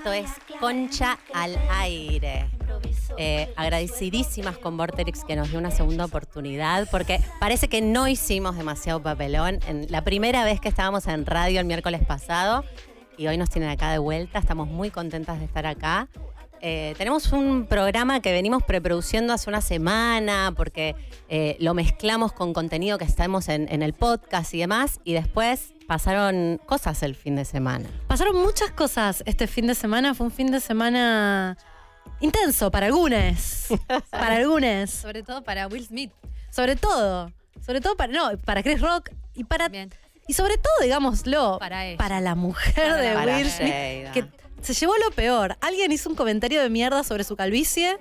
Esto es Concha al Aire. Eh, agradecidísimas con Vorterix que nos dio una segunda oportunidad, porque parece que no hicimos demasiado papelón. En la primera vez que estábamos en radio el miércoles pasado, y hoy nos tienen acá de vuelta, estamos muy contentas de estar acá. Eh, tenemos un programa que venimos preproduciendo hace una semana porque eh, lo mezclamos con contenido que estamos en el podcast y demás, y después pasaron cosas el fin de semana. Pasaron muchas cosas este fin de semana. Fue un fin de semana intenso para algunos. para algunos. Sobre todo para Will Smith. Sobre todo. Sobre todo para. No, para Chris Rock y para. Bien. Y sobre todo, digámoslo, Para ella. para la mujer Para de Para Will Smith. Que se llevó lo peor. Alguien hizo un comentario de mierda sobre su calvicie.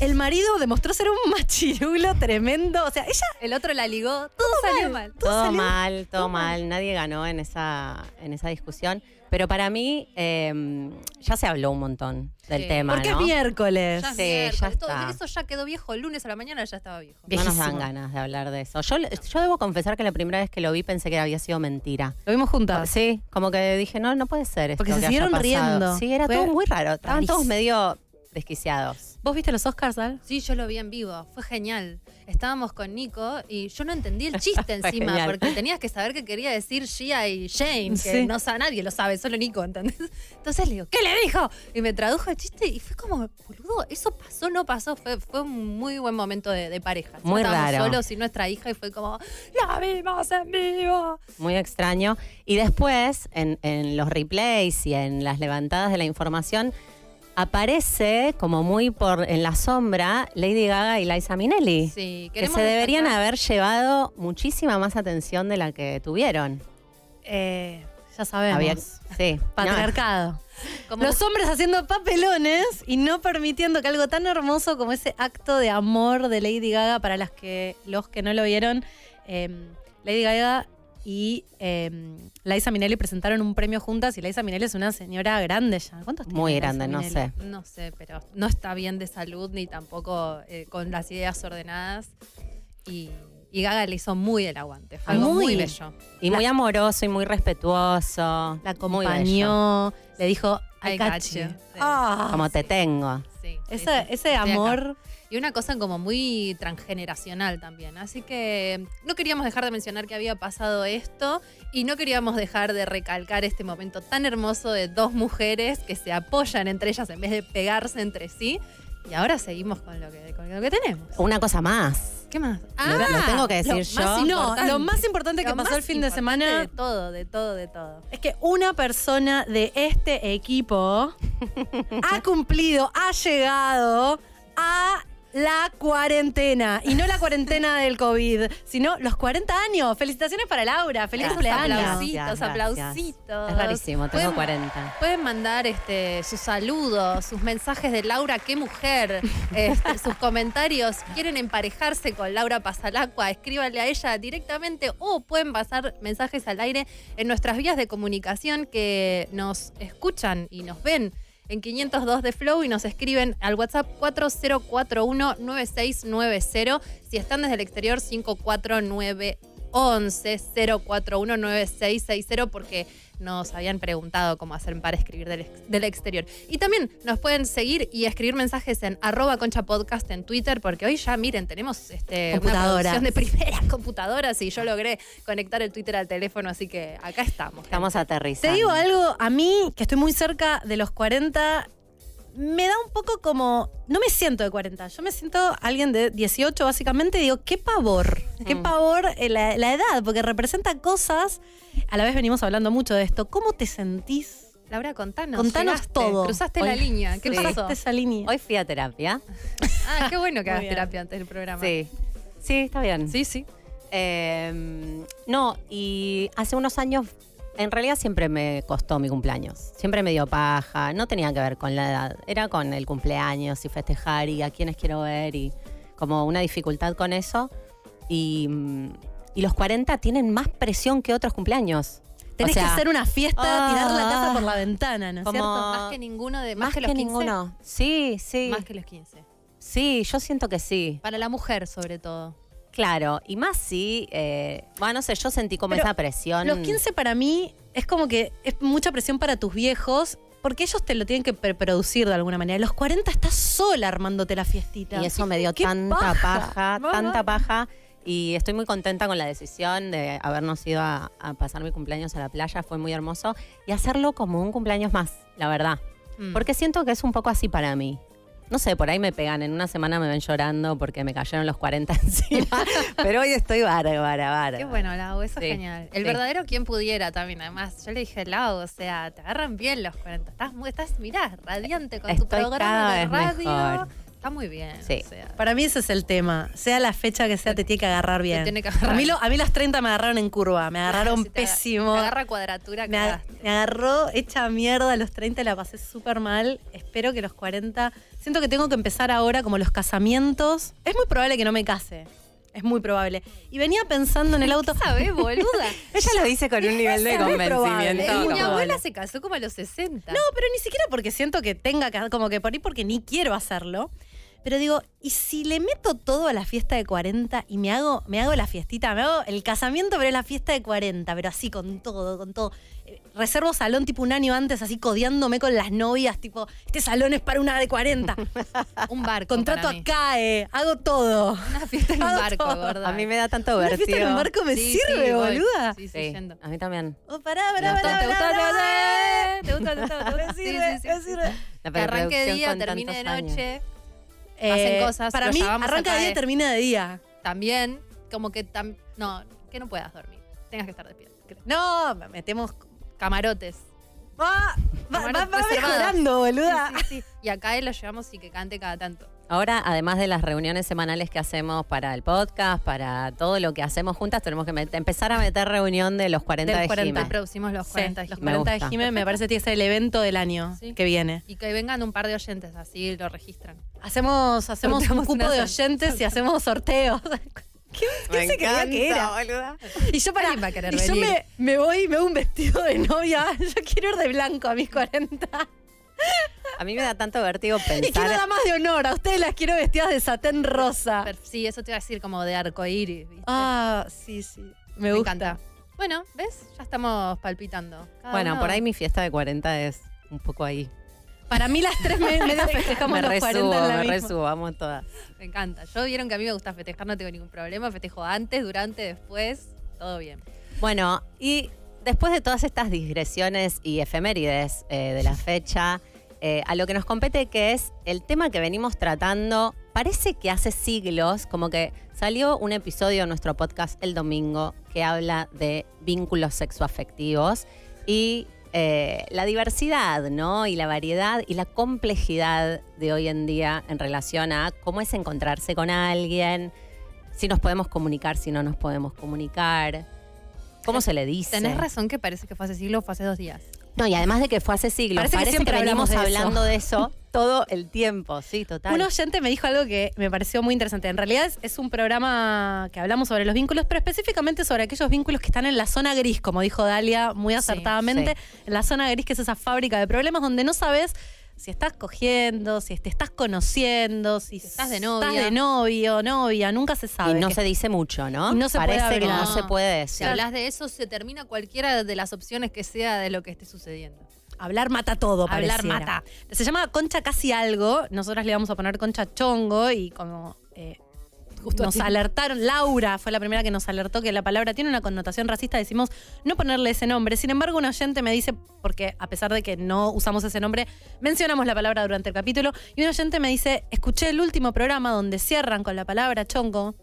El marido demostró ser un machirulo tremendo. O sea, ella. El otro la ligó, todo, salió mal. todo Todo salió- mal, todo mal. Nadie ganó en esa, en esa discusión. Pero para mí, eh, ya se habló un montón del Sí. tema, Porque ¿no? es miércoles. Ya es Sí, miércoles, ya todo- está. Eso ya quedó viejo. El lunes a la mañana ya estaba viejo. No nos dan Viejísimo. ganas de hablar de eso. Yo, yo debo confesar que la primera vez que lo vi pensé que había sido mentira. Lo vimos juntas. Sí, como que dije, no, no puede ser esto Porque se siguieron riendo. Sí, era Fue todo muy raro. Estaban todos medio desquiciados. ¿Vos viste los Oscars, Al? Sí, yo lo vi en vivo. Fue genial. Estábamos con Nico y yo no entendí el chiste encima genial. porque tenías que saber que quería decir Gia y Shane, que Sí. no sabe nadie lo sabe, solo Nico, ¿entendés? Entonces le digo, ¿qué le dijo? Y me tradujo el chiste y fue como, boludo, eso pasó, no pasó. Fue, fue un muy buen momento de, de pareja. Muy Estábamos raro. solos y nuestra hija y fue como, la vimos en vivo. Muy extraño. Y después, en, en los replays y en las levantadas de la información, aparece como muy por en la sombra Lady Gaga y Liza Minnelli. Sí, que se deberían destacar- haber llevado muchísima más atención de la que tuvieron. Eh, ya sabemos. Había- sí. Patriarcado. como Los hombres haciendo papelones y no permitiendo que algo tan hermoso como ese acto de amor de Lady Gaga para las que los que no lo vieron, eh, Lady Gaga y eh, Liza Minnelli presentaron un premio juntas y Liza Minnelli es una señora grande ya. ¿Cuántos tiene Muy Liza grande, no sé. No sé, pero no está bien de salud ni tampoco eh, con las ideas ordenadas. Y, y Gaga le hizo muy el aguante. Fue algo Muy. muy bello. Y muy amoroso y muy respetuoso. La acompañó, le dijo, I I got got you. you. Sí. Ah, Como te tengo. Sí, sí, ese, sí. ese amor. Y una cosa como muy transgeneracional también. Así que no queríamos dejar de mencionar que había pasado esto y no queríamos dejar de recalcar este momento tan hermoso de dos mujeres que se apoyan entre ellas en vez de pegarse entre sí. Y ahora seguimos con lo que, con lo que tenemos. Una cosa más. ¿Qué más? Lo- lo tengo que decir más yo. No, importante. lo más importante que Lo pasó el fin de semana De todo, de todo, de todo. Es que una persona de este equipo ha cumplido, ha llegado a la cuarentena. Y no la cuarentena del COVID, sino los 40 años. Felicitaciones para Laura. Feliz cumpleaños. aplausitos, aplausitos. Es rarísimo, tengo Pueden- 40. Pueden mandar este, sus saludos, sus mensajes de Laura, qué mujer, este, sus comentarios. ¿Quieren emparejarse con Laura Pasalacua? Escríbanle a ella directamente o pueden pasar mensajes al aire en nuestras vías de comunicación que nos escuchan y nos ven en 502 de Flow y nos escriben al WhatsApp 4041-9690. Si están desde el exterior, 54911 0419660 porque nos habían preguntado cómo hacer para escribir del, ex- del exterior. Y también nos pueden seguir y escribir mensajes en arroba concha podcast en Twitter porque hoy ya, miren, tenemos este, una producción de primeras computadoras y yo logré conectar el Twitter al teléfono, así que acá estamos. Estamos aterrizando. Te digo algo, a mí, que estoy muy cerca de los 40, me da un poco como. No me siento de 40, yo me siento alguien de 18, básicamente, y digo, qué pavor, qué Mm. pavor eh, la, la edad, porque representa cosas. A la vez venimos hablando mucho de esto. ¿Cómo te sentís? Laura, contanos. Contanos llegaste, todo. Cruzaste Hoy- la línea. ¿Qué Sí. pasó? Cruzaste esa línea. Hoy fui a terapia. Ah, qué bueno que hagas terapia antes del programa. Sí. Sí, está bien. Sí, sí. Eh, no, y hace unos años, en realidad siempre me costó mi cumpleaños. Siempre me dio paja. No tenía que ver con la edad. Era con el cumpleaños y festejar y a quienes quiero ver y como una dificultad con eso. Y, mm, y los 40 tienen más presión que otros cumpleaños. Tenés O sea, que hacer una fiesta, ah, tirar la casa por la ventana, ¿no es cierto? Más que ninguno de Más, más, que, que, los 15. ninguno. Sí, sí. Más que los 15. Sí, yo siento que sí. Para la mujer, sobre todo. Claro, y más sí, eh, bueno, no sé, yo sentí como Pero esa presión. Los 15 para mí es como que es mucha presión para tus viejos porque ellos te lo tienen que preproducir de alguna manera. Los 40 estás sola armándote la fiestita. Y eso me dio ¡Qué tanta paja! tanta paja. Y estoy muy contenta con la decisión de habernos ido a, a pasar mi cumpleaños a la playa. Fue muy hermoso. Y hacerlo como un cumpleaños más, la verdad. Mm. Porque siento que es un poco así para mí. No sé, por ahí me pegan. En una semana me ven llorando porque me cayeron los 40 encima. Pero hoy estoy bárbara, bárbara. Qué bueno, Lau, eso Sí, es genial. El sí. verdadero quien pudiera también. Además, yo le dije, Lau, o sea, te agarran bien los 40. Estás, muy, estás mirá, radiante con tu programa de radio. mejor. Está muy bien. Sí. o sea, Para mí ese es el tema. Sea la fecha que sea, te tiene que agarrar bien. tiene que agarrar. A, mí lo- a mí las 30 me agarraron en curva, me agarraron si te aga- pésimo. te agarra cuadratura, Me, cagaste. me agarró hecha mierda a los 30, la pasé súper mal. Espero que los 40. Siento que tengo que empezar ahora como los casamientos. Es muy probable que no me case. Es muy probable. Y venía pensando en el auto. ¿Sabes, boluda? Ella lo dice con un nivel de Es muy probable, convencimiento. es Eh, mi como- probable. abuela se casó como a los 60. No, pero ni siquiera porque siento que tenga que, como que por ahí porque ni quiero hacerlo. Pero digo, ¿y si le meto todo a la fiesta de 40 y me hago, me hago la fiestita? Me hago el casamiento, pero es la fiesta de 40, pero así con todo, con todo. Eh, Reservo salón tipo un año antes, así codeándome con las novias, tipo, este salón es para una de 40. Un barco. Contrato acá, eh, hago todo. Una fiesta en un barco, gorda. A mí me da tanto Una fiesta en vértigo. un barco me Sí, sirve, sí, voy. boluda. Sí, sí, Sí, yendo. a mí también. Oh, pará, pará, pará, ¿Te pará, gusta? ¿Te gusta? ¿Te gusta? ¿Te gusta? ¿Te gusta? Me sirve, sí, sí, me sirve. La Que arranque día, termine de noche. Llamamos arranca acá de día de- y termina de día. También, como que tam- no, que no puedas dormir. Tengas que estar despierto. No, metemos. Camarotes. Va, va, va, va mejorando, boluda. Sí, sí, sí. Y acá él lo llevamos y que cante cada tanto. Ahora, además de las reuniones semanales que hacemos para el podcast, para todo lo que hacemos juntas, tenemos que empezar a meter reunión de los 40 Del de 40. Jime. Producimos los 40 Sí, los Jimé. Me 40 de. Jime me parece que ser el evento del año Sí. que viene. Y que vengan un par de oyentes, así lo registran. Hacemos, hacemos un cupo de sal- oyentes y hacemos sorteos. ¿Qué, qué se creía que era? boluda. Y yo para va a querer y yo venir. me, me voy y me hago un vestido de novia. Yo quiero ir de blanco a mis 40. A mí me da tanto vértigo Y quiero pensar. damas de honor. A ustedes las quiero vestidas de satén rosa. Pero sí, eso te iba a decir como de arcoíris, ¿viste? Ah, sí, sí. Me, Me gusta. encanta. Bueno, ¿ves? Ya estamos palpitando. Cada Bueno, uno- por ahí mi fiesta de 40 es un poco ahí. Para mí las tres me- medio festejamos me los 40 resubo, en la me resubo, vamos todas. Me encanta. Yo vieron que a mí me gusta festejar, no tengo ningún problema. Festejo antes, durante, después, todo bien. Bueno, y después de todas estas digresiones y efemérides eh, de la fecha, eh, a lo que nos compete que es el tema que venimos tratando, parece que hace siglos, como que salió un episodio en nuestro podcast el domingo que habla de vínculos sexoafectivos y eh, la diversidad, ¿no? Y la variedad y la complejidad de hoy en día en relación a cómo es encontrarse con alguien, si nos podemos comunicar, si no nos podemos comunicar. ¿Cómo se le dice? Tenés razón que parece que fue hace siglo, fue hace dos días. No, y además de que fue hace siglos, Parece que parece, que, siempre venimos de hablando de eso todo el tiempo, sí, total. Un oyente me dijo algo que me pareció muy interesante. En realidad es, es un programa que hablamos sobre los vínculos, pero específicamente sobre aquellos vínculos que están en la zona gris, como dijo Dalia muy Sí, acertadamente. En la zona gris, que es esa fábrica de problemas donde no sabes si estás cogiendo, si te estás conociendo, si, estás de novia. Estás de novio, novia, nunca se y sabe. no Que- se dice mucho, ¿no? Y no se puede Parece que hablar. no se puede Si decir. hablas de eso, se termina cualquiera de las opciones que sea de lo que esté sucediendo. Hablar mata todo, Hablar pareciera. mata. Se llama Concha Casi Algo. Nosotras le vamos a poner Concha Chongo y como eh, Justo nos alertaron, Laura fue la primera que nos alertó que la palabra tiene una connotación racista, decimos no ponerle ese nombre. Sin embargo, un oyente me dice, porque a pesar de que no usamos ese nombre, mencionamos la palabra durante el capítulo, y un oyente me dice, escuché el último programa donde cierran con la palabra chongo.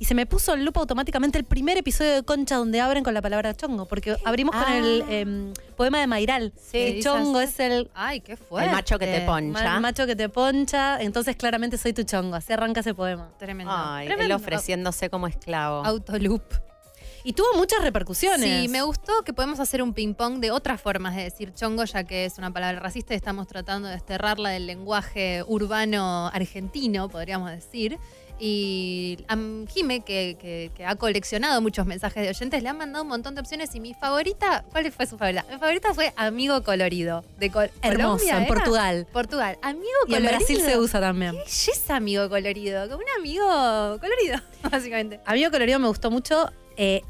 Y se me puso en lupa automáticamente el primer episodio de Concha donde abren con la palabra chongo, porque abrimos con Ah. el em, poema de Mairal. Sí, El chongo dices- es el Ay, qué fuerte. El macho que te poncha. El macho que te poncha, entonces claramente soy tu chongo. Así arranca ese poema. Tremendo. Ay, él Tremendo. ofreciéndose como esclavo. Autoloop. Y tuvo muchas repercusiones. Sí, me gustó que podemos hacer un ping-pong de otras formas de decir chongo, ya que es una palabra racista y estamos tratando de desterrarla del lenguaje urbano argentino, podríamos decir. Y a Jime, que, que- que ha coleccionado muchos mensajes de oyentes, le han mandado un montón de opciones. Y mi favorita, ¿cuál fue su favorita? Mi favorita fue Amigo Colorido. De Col- Hermoso, Colombia, en ¿era? Portugal. Portugal. Amigo Y en colorido. Brasil se usa también. ¿Qué belleza, amigo colorido? Como un amigo colorido, básicamente. Amigo Colorido me gustó mucho. eh,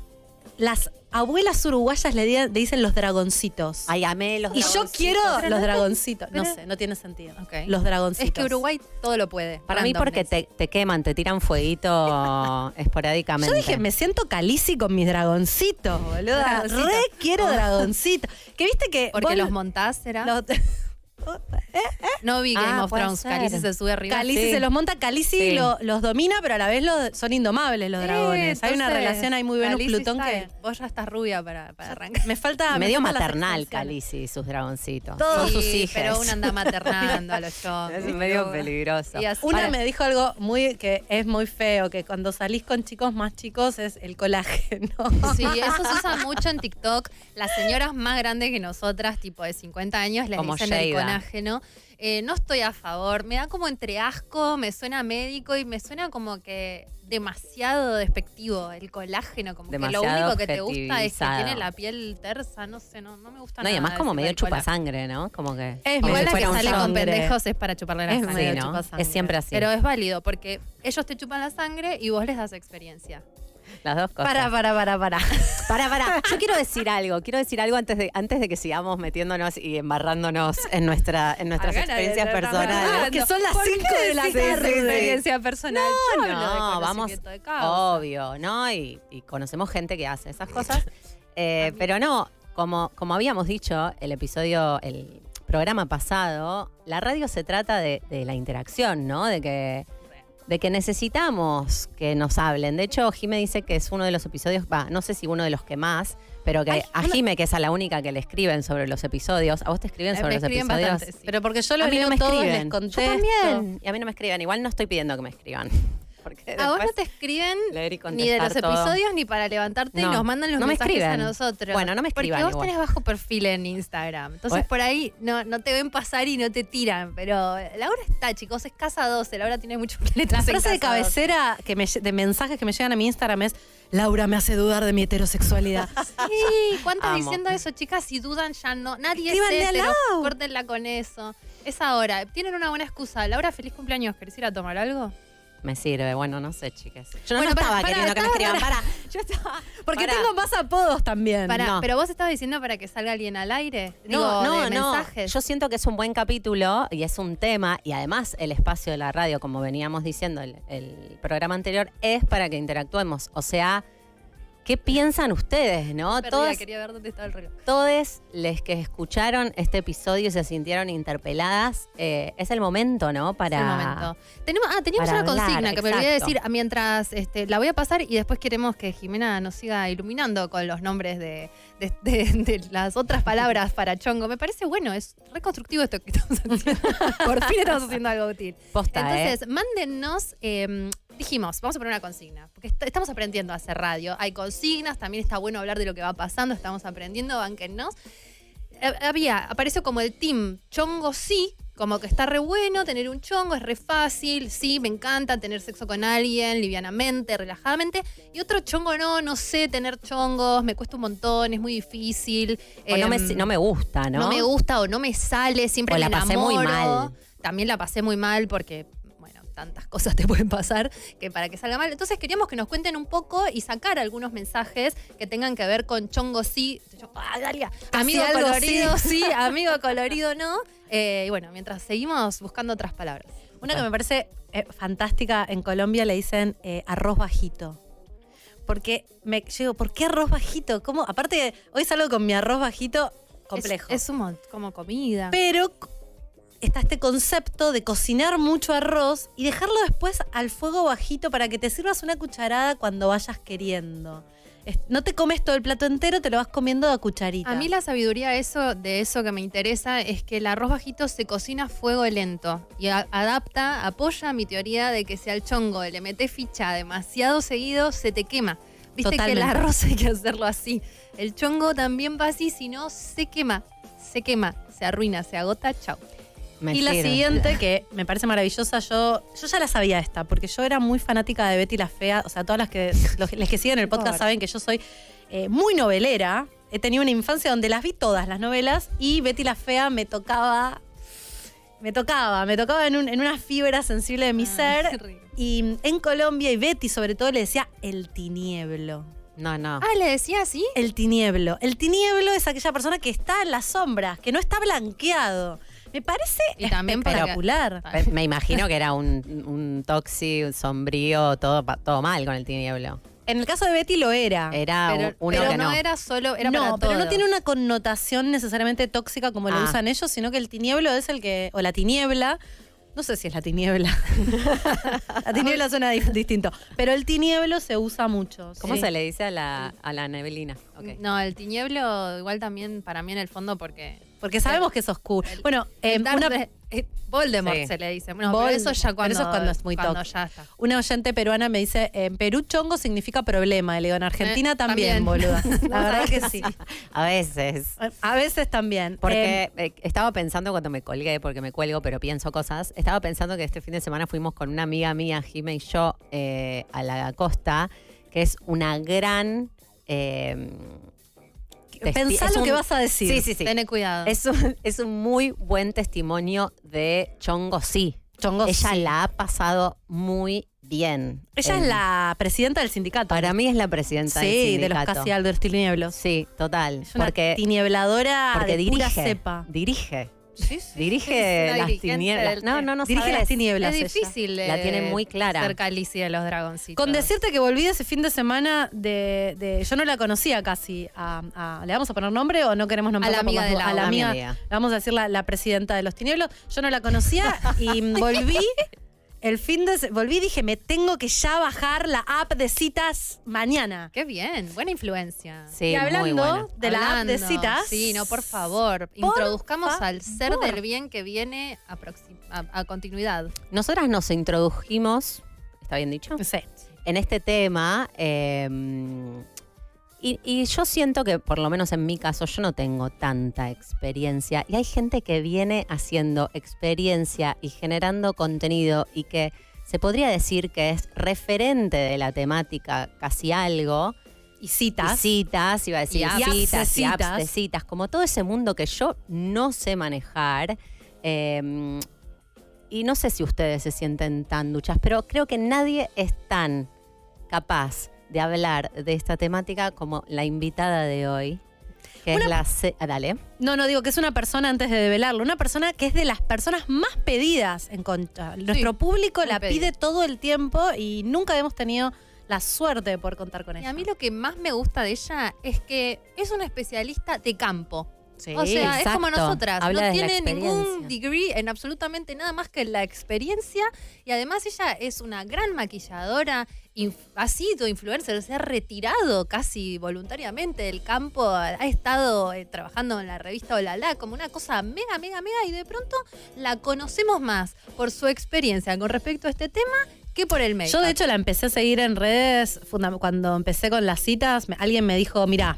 las abuelas uruguayas le, di- le dicen los dragoncitos. Ay, amé los y yo dragoncitos. quiero Pero los no- dragoncitos. No pero- sé, no tiene sentido. Ok. Los dragoncitos. Es que Uruguay todo lo puede. Para mí porque Randomness. te, te queman, te tiran fueguito esporádicamente. Yo dije, me siento calici con mis dragoncitos, boluda. Dragoncito. Re quiero dragoncitos. Que viste que. Porque vos- los montás, ¿será? los- no vi Game Ah, of Thrones. Calice se sube arriba. Calici Sí. se los monta, Calici Sí. lo- los domina, pero a la vez lo- son indomables los Eh, dragones. Hay una relación ahí muy Venus-Plutón que. Vos ya estás rubia para, para arrancar. Me falta. me Medio maternal. Calici, y sus dragoncitos. Todos sus hijas. Pero una anda maternando a los chongos. Es medio peligroso. Y así- Una Para- me dijo algo muy que es muy feo, que cuando salís con chicos más chicos es el colágeno. Sí, eso se usa mucho en TikTok. Las señoras más grandes que nosotras, tipo de 50 años, les Como dicen el Colágeno. Eh, no estoy a favor. Me da como entre asco, me suena médico y me suena como que demasiado despectivo el colágeno. Como que lo único que te gusta es que tiene la piel tersa. No sé, no, no me gusta No, y nada. además como medio el colágeno. chupasangre, ¿no? Como que... Es como Igual si la que sale con sangre. pendejos es para chuparle la Es sangre. Sí, ¿no? Es siempre así. Pero es válido porque ellos te chupan la sangre y vos les das experiencia. Las dos cosas. Para, para, para, para. Para, para. Yo quiero decir algo. Quiero decir algo antes de, antes de que sigamos metiéndonos y embarrándonos en, nuestra, en nuestras experiencias personales. Que son las ¿Por qué 5 de la tarde. experiencia personal. Yo de No, vamos, de obvio, ¿no? Y, y conocemos gente que hace esas cosas. Eh, pero no, como, como habíamos dicho, el episodio, el programa pasado, la radio se trata de, de la interacción, ¿no? De que, de que necesitamos que nos hablen. De hecho, Jime dice que es uno de los episodios, va, no sé si uno de los que más, pero que Ay, a una- Jime, que es a la única que le escriben sobre los episodios, ¿a vos te escriben sobre me los escriben episodios? bastante, sí. Pero porque yo a lo mí leo no me todos, escriben. les contesto. Yo también. Y a mí no me escriben. Igual no estoy pidiendo que me escriban. Porque A vos no te escriben ni de los todo. episodios ni para levantarte No, y nos mandan los no me mensajes a nosotros. Bueno, no me escriban Porque vos igual. tenés bajo perfil en Instagram. Entonces por ahí no, no te ven pasar y no te tiran. Pero Laura está, chicos, es casa 12. Laura tiene muchos planetas La frase de casa 12. cabecera que me, de mensajes que me llegan a mi Instagram es Laura me hace dudar de mi heterosexualidad. Sí, ¿cuántas diciendo eso, chicas? Si dudan, ya no. Nadie es Escríbanle hetero. Córtenla con eso. Es ahora. Tienen una buena excusa. Laura, feliz cumpleaños. ¿Querés ir a tomar algo? Me sirve. Bueno, no sé, chicas. Yo no, Bueno, no estaba queriendo que me escriban. Para. Yo estaba. Porque tengo más apodos también. No. pero vos estabas diciendo para que salga alguien al aire. Digo, No, no, de no. mensajes. Yo siento que es un buen capítulo y es un tema y además el espacio de la radio, como veníamos diciendo el, el programa anterior, es para que interactuemos. O sea, ¿qué piensan ustedes, no? Perdida, Todos, quería ver dónde estaba el reloj. todos los que escucharon este episodio y se sintieron interpeladas, eh, es el momento, ¿no? Para Es el momento. Tenemos, ah, teníamos una hablar, consigna que me olvidé exacto. decir ah, mientras este, la voy a pasar y después queremos que Jimena nos siga iluminando con los nombres de, de- de- de las otras palabras para chongo. Me parece bueno, es reconstructivo esto que estamos haciendo. Por fin estamos haciendo algo útil. posta, ¿eh? Entonces, mándennos. eh, dijimos, vamos a poner una consigna, porque est- estamos aprendiendo a hacer radio. Hay consignas, también está bueno hablar de lo que va pasando, estamos aprendiendo, banquennos. Eh, Había, apareció como el team chongo sí, como que está re bueno tener un chongo, es re fácil, sí, me encanta tener sexo con alguien, livianamente, relajadamente. Y otro chongo no, no sé tener chongos, me cuesta un montón, es muy difícil. O no, me, em, no me gusta, ¿no? no me gusta o no me sale, siempre O la me pasé muy mal. También la pasé muy mal porque, tantas cosas te pueden pasar que para que salga mal. Entonces queríamos que nos cuenten un poco y sacar algunos mensajes que tengan que ver con chongo sí, ah, Dalia, amigo algo colorido sí, amigo colorido no. Eh, y bueno, mientras seguimos buscando otras palabras. Una que me parece eh, fantástica en Colombia le dicen eh, arroz bajito. Porque me digo, ¿por qué arroz bajito? ¿Cómo? Aparte, hoy salgo con mi arroz bajito complejo. Es, es un como comida. Pero está este concepto de cocinar mucho arroz y dejarlo después al fuego bajito para que te sirvas una cucharada cuando vayas queriendo. No te comes todo el plato entero, te lo vas comiendo a cucharita. A mí la sabiduría de eso, de eso que me interesa es que el arroz bajito se cocina a fuego lento y a- adapta, apoya mi teoría de que si al chongo le metes ficha demasiado seguido, se te quema. Viste que el arroz hay que hacerlo así. El chongo también va así, si no, se quema, se quema, se arruina, se agota, chau. Me y la sirve. siguiente, que me parece maravillosa, yo, yo ya la sabía esta, porque yo era muy fanática de Betty la Fea. O sea, todas las que, los, las que siguen el podcast saben que yo soy eh, muy novelera. He tenido una infancia donde las vi todas las novelas y Betty la Fea me tocaba. Me tocaba, me tocaba en, un- en una fibra sensible de mi Ah, ser. Y en Colombia, y Betty sobre todo, le decía el tinieblo. No, no. Ah, le decía así. El tinieblo. El tinieblo es aquella persona que está en las sombras, que no está blanqueado. Me parece Y también para que-. Pe- Me imagino que era un, un toxi, un sombrío, todo, pa- todo mal con el tinieblo. En el caso de Betty lo era. Era Pero, uno pero que no, no. era solo, era no, para pero no tiene una connotación necesariamente tóxica como lo Ah. usan ellos, sino que el tinieblo es el que, o la tiniebla, no sé si es la tiniebla. la tiniebla suena di- distinto, pero el tinieblo se usa mucho. ¿Cómo sí. se le dice a la, a la neblina? No, el tinieblo igual también para mí en el fondo porque... Porque sabemos que es oscuro. Bueno, eh, una, de- eh, Voldemort Sí. se le dice. Bueno, Voldemort. pero eso ya Pero cuando, eso es cuando es muy cuando ya está. una oyente peruana me dice, en Perú chongo significa problema. Y le digo, en Argentina Eh, también, también. boluda. La verdad que sí. A veces. A veces también. Porque eh, estaba pensando cuando me colgué, porque me cuelgo, pero pienso cosas. Estaba pensando que este fin de semana fuimos con una amiga mía, Jime y yo, eh, a la costa, que es una gran. Pensá lo un- que vas a decir. Sí, sí, sí. Tené cuidado. Es un, es un muy buen testimonio de Chongo Sí. Chongo Ella sí. la ha pasado muy bien. Ella En- es la presidenta del sindicato. Para mí es la presidenta del Sí, de los sindicato. casi Aldo Tinieblos. Sí, total. Es una porque tiniebladora porque de pura dirige. cepa. Dirige. Sí, sí, Dirige las tinieblas. No, no, no Dirige sabes. las tinieblas. Es ella. difícil La eh, tiene muy clara. ser Calici de los dragoncitos. Con decirte que volví ese fin de semana de, de- yo no la conocía casi. a- a- ¿Le vamos a poner nombre o no queremos nombrarla A la amiga de la A la mi amiga, vamos a decir la, la presidenta de los tinieblos. Yo no la conocía y volví. El fin de volví y dije, me tengo que ya bajar la app de citas mañana. Qué bien, buena influencia. Sí, y muy hablando buena. de la app de citas. Sí, no, por favor. Introduzcamos al ser del bien que viene a, proxi- a- a continuidad. Nosotras nos introdujimos, ¿está bien dicho? Sí. En este tema. eh, y, y yo siento que, por lo menos en mi caso, yo no tengo tanta experiencia. Y hay gente que viene haciendo experiencia y generando contenido y que se podría decir que es referente de la temática casi algo. Y citas. Y citas, iba a decir Y apps de citas, y apps citas. de citas, como todo ese mundo que yo no sé manejar. eh, y no sé si ustedes se sienten tan duchas, pero creo que nadie es tan capaz de hablar de esta temática como la invitada de hoy, que Una- es la... Ah, dale. No, no, digo que es una persona antes de develarlo, una persona que es de las personas más pedidas en. Nuestro público la pedida. pide todo el tiempo y nunca hemos tenido la suerte de poder contar con Y ella. a mí lo que más me gusta de ella es que es una especialista de campo. Sí, o sea, es como nosotras. Habla no tiene ningún degree en absolutamente nada más que la experiencia. Y además ella es una gran maquilladora, ha sido influencer, se ha retirado casi voluntariamente del campo, ha estado eh, trabajando en la revista Olala como una cosa mega, mega, mega. Y de pronto la conocemos más por su experiencia con respecto a este tema que por el medio. Yo de hecho la empecé a seguir en redes cuando empecé con las citas. me- alguien me dijo, mira,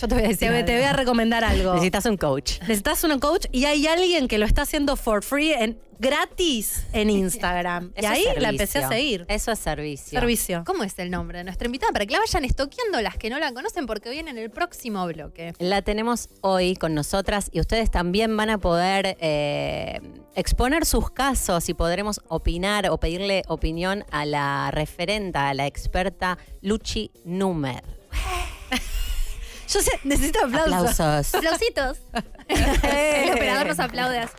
yo te voy a te, voy- te voy a recomendar algo. Necesitas un coach. Necesitas un coach y hay alguien que lo está haciendo for free, en, gratis en Instagram. y ahí la empecé a seguir. Eso es servicio. Servicio. ¿Cómo es el nombre de nuestra invitada? Para que la vayan estoqueando las que no la conocen porque viene en el próximo bloque. La tenemos hoy con nosotras y ustedes también van a poder eh, exponer sus casos y podremos opinar o pedirle opinión a la referenta, a la experta Luchi Numer. Yo sé, necesito aplausos. Aplausos. Aplausitos. el operador nos aplaude. así.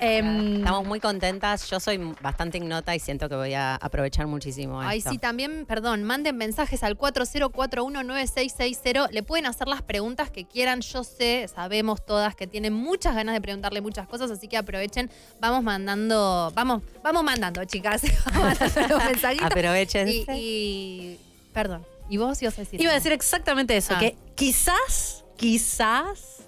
Em, Estamos muy contentas. Yo soy bastante ignota y siento que voy a aprovechar muchísimo Ay, esto. sí, también, perdón, manden mensajes al 40419660. Le pueden hacer las preguntas que quieran. Yo sé, sabemos todas que tienen muchas ganas de preguntarle muchas cosas, así que aprovechen. Vamos mandando, vamos, vamos mandando, chicas. Vamos mandando los mensajitos. Aprovechense. Y, y- perdón. ¿Y vos ibas a decir? Iba a decir exactamente eso, Ah. que quizás, quizás,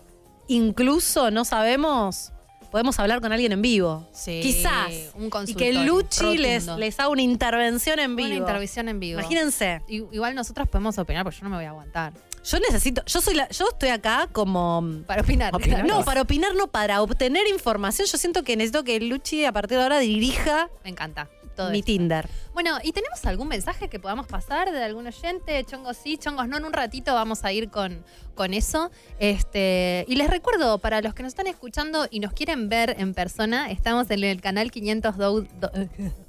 incluso no sabemos, podemos hablar con alguien en vivo. Sí, quizás. un y que Luchi les, haga una intervención en vivo. Una intervención en vivo. Imagínense. Igual nosotros podemos opinar porque yo no me voy a aguantar. Yo necesito, yo soy la, yo estoy acá como Para opinar. Opinar. no, para opinar, no, para obtener información. Yo siento que necesito que Luchi a partir de ahora dirija Me encanta. Todo mi esto. Tinder. Bueno, ¿y tenemos algún mensaje que podamos pasar de algún oyente? Chongos sí, chongos no. En un ratito vamos a ir con, con eso. Este, y les recuerdo, para los que nos están escuchando y nos quieren ver en persona, estamos en el canal 502.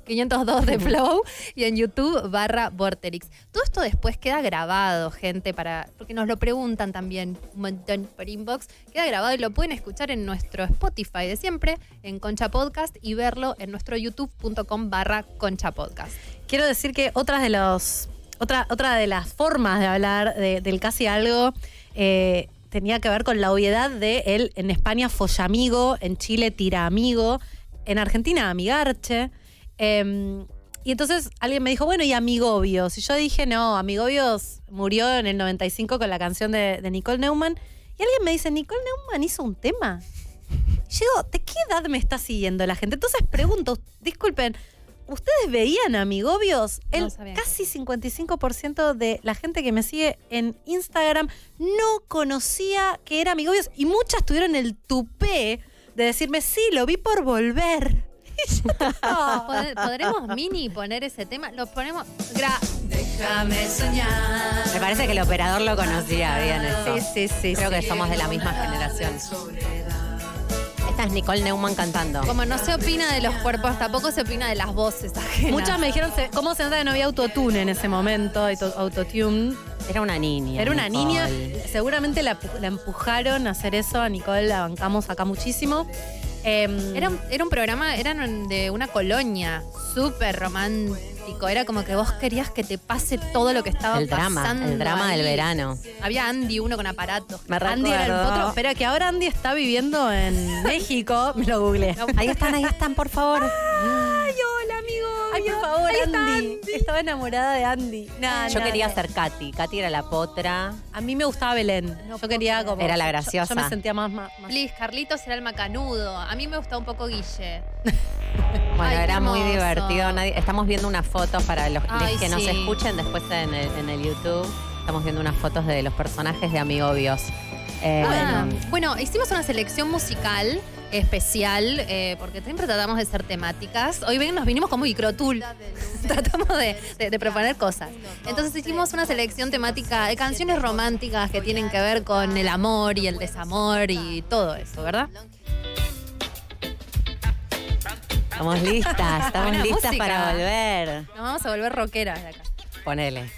Do- 502 de Flow y en YouTube barra Vorterix. Todo esto después queda grabado, gente, para porque nos lo preguntan también un montón por inbox. Queda grabado y lo pueden escuchar en nuestro Spotify de siempre, en Concha Podcast, y verlo en nuestro youtube.com barra Concha Podcast. Quiero decir que otras de los. Otra, otra de las formas de hablar de- del casi algo eh, tenía que ver con la obviedad de él en España follamigo, en Chile tira amigo, en Argentina amigarche. Eh, y entonces alguien me dijo, bueno, ¿y Amigobios? Y yo dije, no, Amigobios murió en el 95 con la canción de, de Nicole Neumann. Y alguien me dice, ¿Nicole Neumann hizo un tema? Y yo digo, ¿de qué edad me está siguiendo la gente? Entonces pregunto, disculpen, ¿ustedes veían Amigobios? No El sabía casi 55% de la gente que me sigue en Instagram no conocía que era Amigobios y muchas tuvieron el tupé de decirme, sí, lo vi por volver. Y yo, no. ¿Pod- ¿Podremos, Mini, poner ese tema? Lo ponemos. Gra- Déjame soñar. Me parece que el operador lo conocía bien eso. Sí, sí, sí. Creo sí. que somos de la misma generación. Esta es Nicole Neumann cantando. Como no se opina de los cuerpos, tampoco se opina de las voces ajenas. Muchas me dijeron, ¿cómo se nota que no había autotune en ese momento? auto- Autotune. Era una niña. Era una Nicole. niña, seguramente la, la empujaron a hacer eso, a Nicole la bancamos acá muchísimo. Em, Era un, era un programa, eran de una colonia, súper romántico. Era como que vos querías que te pase todo lo que estaba El drama, pasando. el drama ahí. del verano. Había Andy, uno con aparatos. Me Andy era el recuerdo. potro. Espera, que ahora Andy está viviendo en México. Me lo googleé. Ahí están, ahí están, por favor. Ay, hola, amigo. Ay, por favor, Ahí está Andy. Estaba enamorada de Andy. Nah, Yo nah, quería nah. ser Katy. Katy era la potra. A mí me gustaba Belén. yo quería como. Era la graciosa. Yo, me sentía más. más, más- Liz, Carlitos era el macanudo. A mí me gustaba un poco Guille. Bueno, Ay, era muy divertido. Nadie- estamos viendo unas fotos para los Ay, que nos escuchen después en el, en el YouTube. Estamos viendo unas fotos de los personajes de Amigobios. Eh, Ah, bueno, hicimos una selección musical especial, eh, porque siempre tratamos de ser temáticas. Hoy ven, nos vinimos como microtool. tratamos de, de- de proponer cosas. Entonces hicimos una selección temática de canciones románticas que tienen que ver con el amor y el desamor y todo eso, ¿verdad? Estamos listas, estamos Buena listas música. para volver. Nos vamos a volver rockeras de acá. Ponele.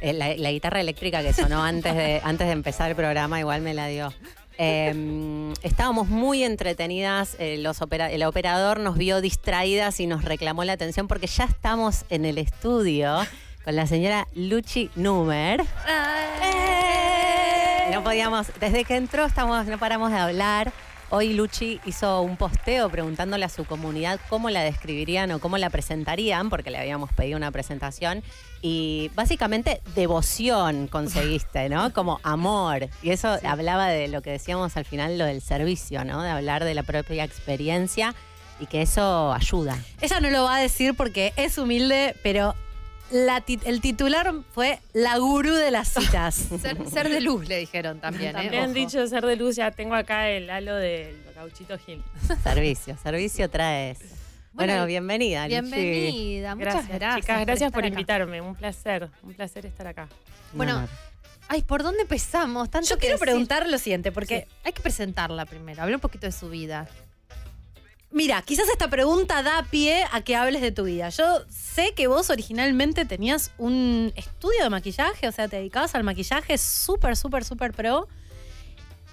Eh, La, la guitarra eléctrica que sonó antes de, antes de empezar el programa igual me la dio. Eh, estábamos muy entretenidas, eh, los opera- el operador nos vio distraídas y nos reclamó la atención porque ya estamos en el estudio con la señora Luchi Numer. No podíamos, desde que entró estamos, no paramos de hablar. Hoy Luchi hizo un posteo preguntándole a su comunidad cómo la describirían o cómo la presentarían, porque le habíamos pedido una presentación. Y básicamente devoción conseguiste, ¿no? Como amor. Y eso hablaba de lo que decíamos al final, lo del servicio, ¿no? De hablar de la propia experiencia y que eso ayuda. Ella no lo va a decir porque es humilde, pero la ti- el titular fue la gurú de las citas. Ser, ser de luz, le dijeron también. ¿eh? También han Ojo. dicho ser de luz, ya tengo acá el halo del gauchito Gil. Servicio, servicio trae eso. Bueno, Bueno, bienvenida, Luchi. Bienvenida, muchas Gracias, gracias. chicas, gracias por, invitarme. Un placer, un placer estar acá. Bueno. Ay, ¿por dónde empezamos? Tanto Yo quiero decir. preguntar lo siguiente, porque, Sí, hay que presentarla primero. Habla un poquito de su vida. Mira, quizás esta pregunta da pie a que hables de tu vida. Yo sé que vos originalmente tenías un estudio de maquillaje, o sea, te dedicabas al maquillaje súper, súper, súper pro.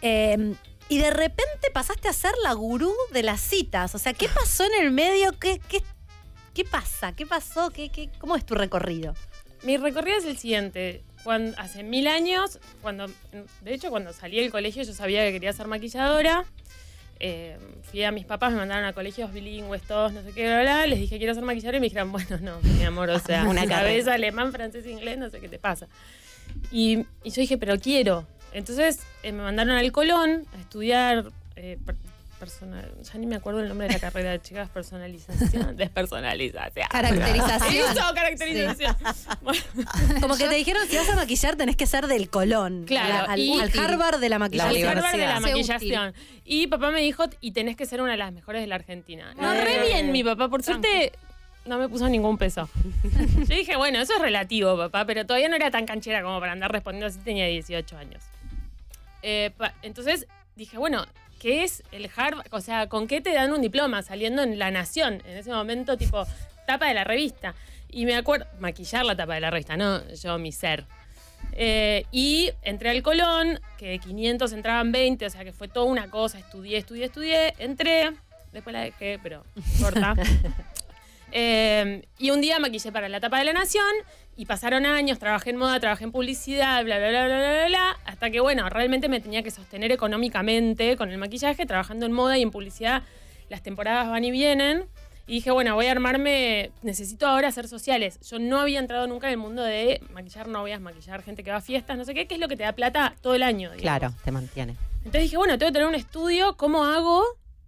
Eh, y de repente pasaste a ser la gurú de las citas. O sea, ¿qué pasó en el medio? ¿Qué, qué, qué pasa? ¿Qué pasó? ¿Qué, qué, ¿Cómo es tu recorrido? Mi recorrido es el siguiente. Cuando, hace mil años, cuando, de hecho, cuando salí del colegio yo sabía que quería ser maquilladora. Eh, fui a mis papás, me mandaron a colegios bilingües, todos, no sé qué, bla, bla, les dije quiero ser maquilladora y me dijeron, bueno, no, mi amor, o sea, Una cabeza alemán, francés, inglés, no sé qué te pasa. Y, y yo dije, pero quiero. Entonces eh, me mandaron al Colón a estudiar eh, personal, ya ni me acuerdo el nombre de la carrera de chicas, personalización, despersonalización. Caracterización. Eso, caracterización. Bueno, Como que te dijeron, si vas a maquillar tenés que ser del Colón. Claro, Al, y- al Harvard de la al maquillaje. universidad. Harvard de la maquillación. Y papá me dijo, y tenés que ser una de las mejores de la Argentina. No, Eh. re bien, mi papá. Por suerte, no me puso ningún peso. Yo dije, bueno, eso es relativo, papá, pero todavía no era tan canchera como para andar respondiendo así, tenía 18 años. Eh, pa- entonces dije, bueno, ¿qué es el Harvard? O sea, ¿con qué te dan un diploma saliendo en La Nación? En ese momento, tipo, tapa de la revista. Y me acuerdo, maquillar la tapa de la revista, no yo, mi ser. Eh, y entré al Colón, que de 500 entraban 20, o sea que fue toda una cosa, estudié, estudié, estudié, entré, después la dejé, pero corta. Eh, y un día maquillé para la tapa de la Nación y pasaron años, trabajé en moda, trabajé en publicidad, bla, bla, bla, bla, bla, bla, hasta que, bueno, realmente me tenía que sostener económicamente con el maquillaje, trabajando en moda y en publicidad. Las temporadas van y vienen. Y dije, bueno, voy a armarme, necesito ahora hacer sociales. Yo no había entrado nunca en el mundo de maquillar novias, maquillar gente que va a fiestas, no sé qué, que es lo que te da plata todo el año. digamos. Claro, te mantiene. Entonces dije, bueno, tengo que tener un estudio, ¿cómo hago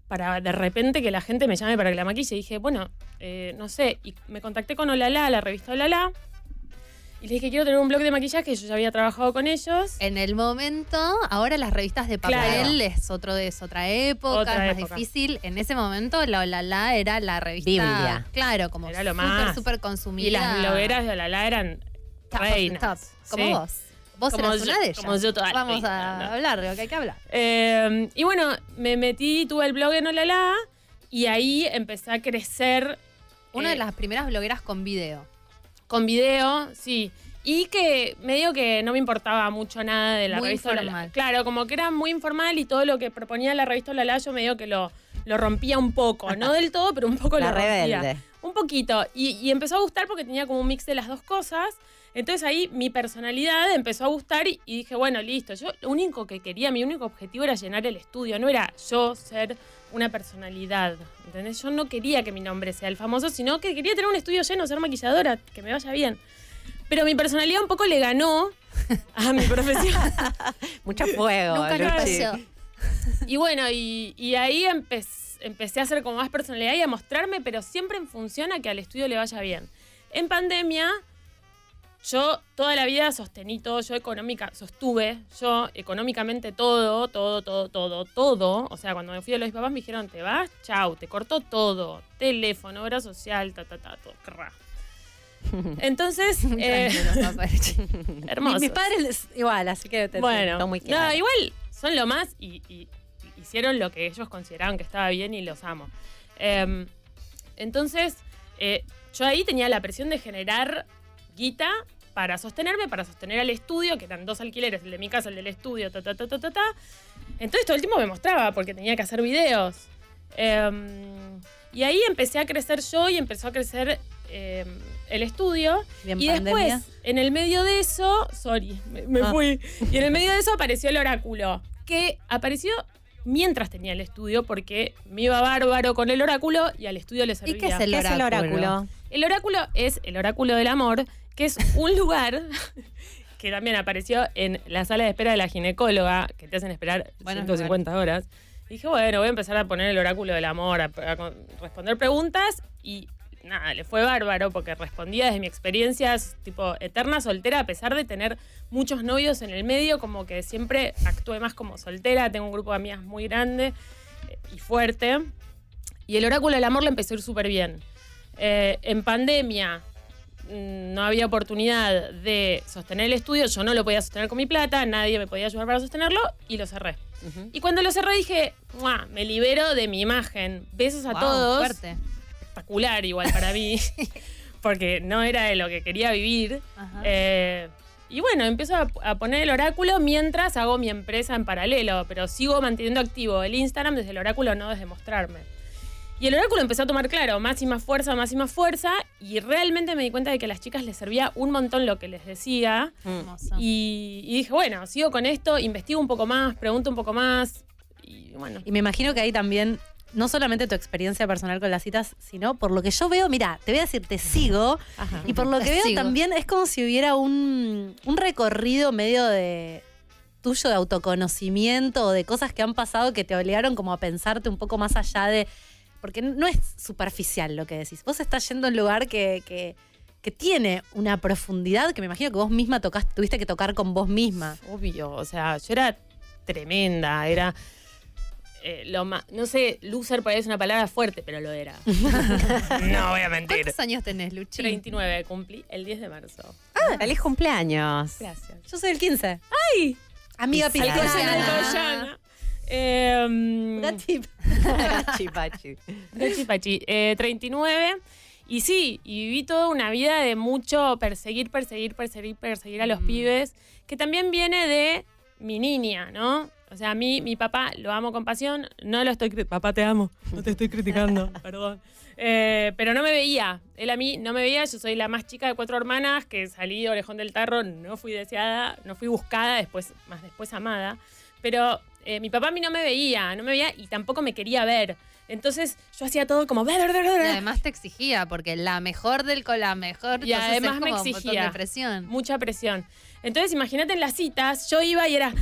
para de repente que la gente me llame para que la maquille? Y dije, bueno, eh, no sé, y me contacté con Olala, la revista Olala, y le dije, quiero tener un blog de maquillaje, yo ya había trabajado con ellos. En el momento, ahora las revistas de papel Claro. es otro de es otra época, Otra es más época. difícil. En ese momento la Olala era la revista. Biblia. Claro, como súper, súper consumida. Y las blogueras de Olala eran Top reinas. top, como Sí. vos. Vos Como eras yo- una de ellas. como yo toda la Vamos a no. hablar de lo que hay que hablar. Eh, y bueno, me metí, tuve el blog en Olala, y ahí empecé a crecer Una de eh, las primeras blogueras con video. Con video, sí. Y que medio que no me importaba mucho nada de la Muy revista informal. Claro, como que era muy informal y todo lo que proponía la revista Olala yo medio que lo, lo rompía un poco. No del todo, pero un poco La lo rompía. rebelde. Un poquito. Y, y empezó a gustar porque tenía como un mix de las dos cosas. Entonces ahí mi personalidad empezó a gustar y, y dije, bueno, listo. Yo lo único que quería, mi único objetivo era llenar el estudio. No era yo ser una personalidad. ¿Entendés? Yo no quería que mi nombre sea el famoso, sino que quería tener un estudio lleno, ser maquilladora, que me vaya bien. Pero mi personalidad un poco le ganó a mi profesión. Mucho fuego. Nunca pasó. Y bueno, y, y ahí empecé, empecé a hacer como más personalidad y a mostrarme, pero siempre en función a que al estudio le vaya bien. En pandemia, yo toda la vida sostení todo, yo económica, sostuve, yo económicamente todo, todo, todo, todo, todo. O sea, cuando me fui de los papás me dijeron, te vas, chau, te cortó todo. Teléfono, obra social, ta, ta, ta, todo. Entonces, eh, hermoso. Mis, mis padres igual, así que te Bueno, muy no, igual son lo más y, y- y hicieron lo que ellos consideraban que estaba bien y los amo. Em, entonces, eh, yo ahí tenía la presión de generar guita para sostenerme, para sostener al estudio, que eran dos alquileres, el de mi casa, el del estudio, ta, ta, ta, ta, ta, ta. Entonces todo el tiempo me mostraba porque tenía que hacer videos. Em, y ahí empecé a crecer yo y empezó a crecer em, el estudio. Y en Y pandemia. después, en el medio de eso, sorry, me, me Ah. fui. Y en el medio de eso apareció el oráculo, que apareció mientras tenía el estudio, porque me iba bárbaro con el oráculo y al estudio le servía. qué es el ¿Qué es el oráculo? El oráculo es el oráculo del amor, que es un lugar que también apareció en la sala de espera de la ginecóloga, que te hacen esperar Buenos 150 horas. Y dije, bueno, voy a empezar a poner el oráculo del amor, a, responder preguntas y nada, le fue bárbaro porque respondía desde mi experiencia, tipo eterna soltera, a pesar de tener muchos novios en el medio, como que siempre actué más como soltera, tengo un grupo de amigas muy grande eh, y fuerte. Y el oráculo del amor le empezó a ir súper bien. Eh, en pandemia no había oportunidad de sostener el estudio, yo no lo podía sostener con mi plata, nadie me podía ayudar para sostenerlo y lo cerré. Y cuando lo cerré dije, "Mua, me libero de mi imagen. Besos a Wow, todos. Fuerte. Espectacular igual para mí, porque no era de lo que quería vivir. Eh, y bueno, empiezo a, a poner el oráculo mientras hago mi empresa en paralelo, pero sigo manteniendo activo el Instagram desde el oráculo, no desde mostrarme. Y el oráculo empezó a tomar, claro, más y más fuerza, más y más fuerza, y realmente me di cuenta de que a las chicas les servía un montón lo que les decía. Mm. Hermoso. Y, y dije, bueno, sigo con esto, investigo un poco más, pregunto un poco más, y bueno. Y me imagino que ahí también, no solamente tu experiencia personal con las citas, sino por lo que yo veo, mira, te voy a decir, te sigo, Ajá. y por lo que Te veo sigo. también es como si hubiera un, un recorrido medio de tuyo de autoconocimiento o de cosas que han pasado que te obligaron como a pensarte un poco más allá de... Porque no es superficial lo que decís. Vos estás yendo a un lugar que, que, que tiene una profundidad que me imagino que vos misma tocaste, tuviste que tocar con vos misma. Obvio, o sea, yo era tremenda, era. eh, lo ma- no sé, loser por ahí es una palabra fuerte, pero lo era. no voy a mentir. ¿Cuántos años tenés, Luchi? 39, cumplí el 10 de marzo. ¡Feliz cumpleaños! Gracias. Yo soy el 15. ¡Ay! Amiga Pisciana. Alcoyana. Eh. Gachi Pachi, eh, 39. Y sí, y viví toda una vida de mucho perseguir, perseguir, perseguir, perseguir a los Mm. pibes, que también viene de mi niña, ¿no? O sea, a mí, mi papá, lo amo con pasión, no lo estoy... Papá, te amo, no te estoy criticando, perdón. Eh, pero no me veía, él a mí no me veía, yo soy la más chica de cuatro hermanas, que salí de orejón del tarro, no fui deseada, no fui buscada, después, más después amada, pero eh, mi papá a mí no me veía, no me veía y tampoco me quería ver. Entonces yo hacía todo como... Y además te exigía, porque la mejor del con la mejor. Y además me exigía. presión. mucha presión. Entonces, imagínate en las citas, yo iba y era.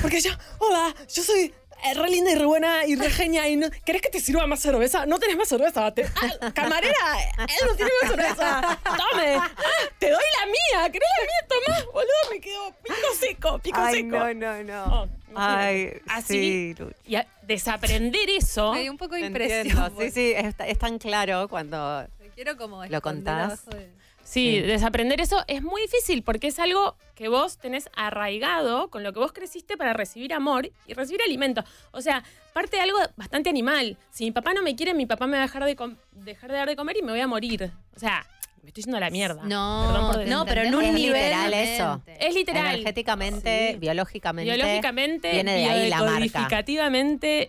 Porque yo, hola, yo soy eh, re linda y re buena y re genia. Y no, ¿Querés que te sirva más cerveza? No tenés más cerveza. Te- ah, camarera, él no tiene más cerveza. Tome. Ah, te doy la mía. ¿Querés la mía? Tomá, boludo. Me quedo pico seco, pico Ay, seco. no, no, no. Oh, Ay. Así. sí, Y a- desaprender eso. Me dio un poco de Entiendo. impresión. Sí, sí, es, es tan claro cuando Me Quiero como ¿Lo contás? de- Sí, Sí. desaprender eso es muy difícil porque es algo que vos tenés arraigado con lo que vos creciste para recibir amor y recibir alimento. O sea, parte de algo bastante animal. Si mi papá no me quiere, mi papá me va a dejar de, com- dejar de dar de comer y me voy a morir. O sea, me estoy yendo a la mierda. No, Perdón por te no, pero en un Es nivel- literal eso. Es literal. energéticamente, Sí. biológicamente. Biológicamente, viene de ahí la marca.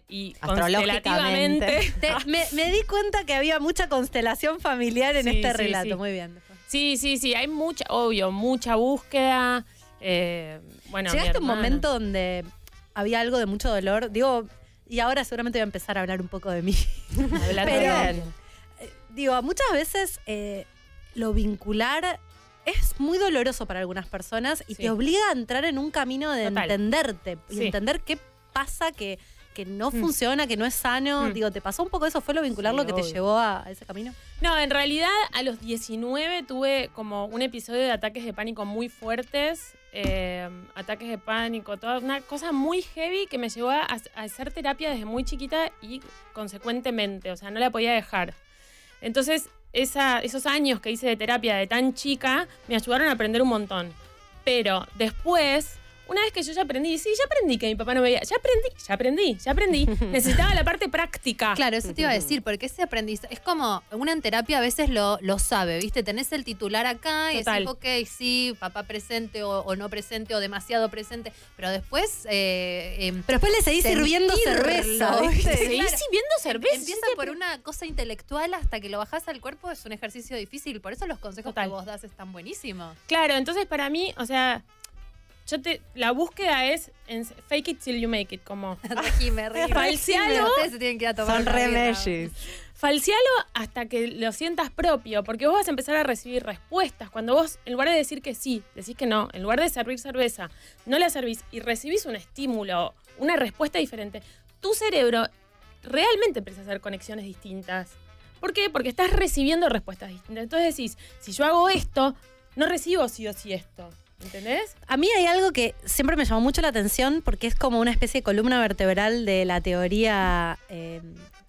y Astrológicamente. constelativamente. Te- me, me di cuenta que había mucha constelación familiar en Sí, este relato. sí. Muy bien. Sí, sí, sí, hay mucha, obvio, mucha búsqueda. eh, bueno, ¿Llegaste a un momento donde había algo de mucho dolor? Digo, y ahora seguramente voy a empezar a hablar un poco de mí. Pero-. Eh, Digo, muchas veces eh, lo vincular es muy doloroso para algunas personas y Sí. te obliga a entrar en un camino de Total. entenderte y Sí. entender qué pasa, que, que no Mm. funciona, que no es sano. Mm. Digo, ¿te pasó un poco eso? ¿Fue lo vincular Sí, lo que te llevó a, a ese camino? No, en realidad a los 19 tuve como un episodio de ataques de pánico muy fuertes, eh, ataques de pánico, toda una cosa muy heavy que me llevó a, a hacer terapia desde muy chiquita y consecuentemente, o sea, no la podía dejar. Entonces, esa- esos años que hice de terapia de tan chica me ayudaron a aprender un montón. Pero después, una vez que yo ya aprendí, sí, ya aprendí que mi papá no me veía, ya aprendí, ya aprendí, ya aprendí. Necesitaba la parte práctica. Claro, eso te iba a decir, porque ese aprendizaje es como una en terapia a veces lo, lo sabe, ¿viste? Tenés el titular acá y Total. decís, ok, sí, papá presente o, o no presente o demasiado presente, pero después. eh, em, Pero después le seguís sirviendo cerveza, ¿viste? ¿viste? Seguí Claro. sirviendo cerveza. Empieza por una cosa intelectual hasta que lo bajás al cuerpo, es un ejercicio difícil. Por eso los consejos Total. que vos das están buenísimos. Claro, entonces para mí, o sea, yo te, la búsqueda es en fake it till you make it, como Regime, regime. Falsealo. Ustedes se tienen que ir a tomar Son re falsealo hasta que lo sientas propio, porque vos vas a empezar a recibir respuestas. Cuando vos, en lugar de decir que sí, decís que no, en lugar de servir cerveza, no la servís y recibís un estímulo, una respuesta diferente, tu cerebro realmente empieza a hacer conexiones distintas. ¿Por qué? Porque estás recibiendo respuestas distintas. Entonces decís, si yo hago esto, no recibo sí o sí esto. ¿Entendés? A mí hay algo que siempre me llamó mucho la atención porque es como una especie de columna vertebral de la teoría eh,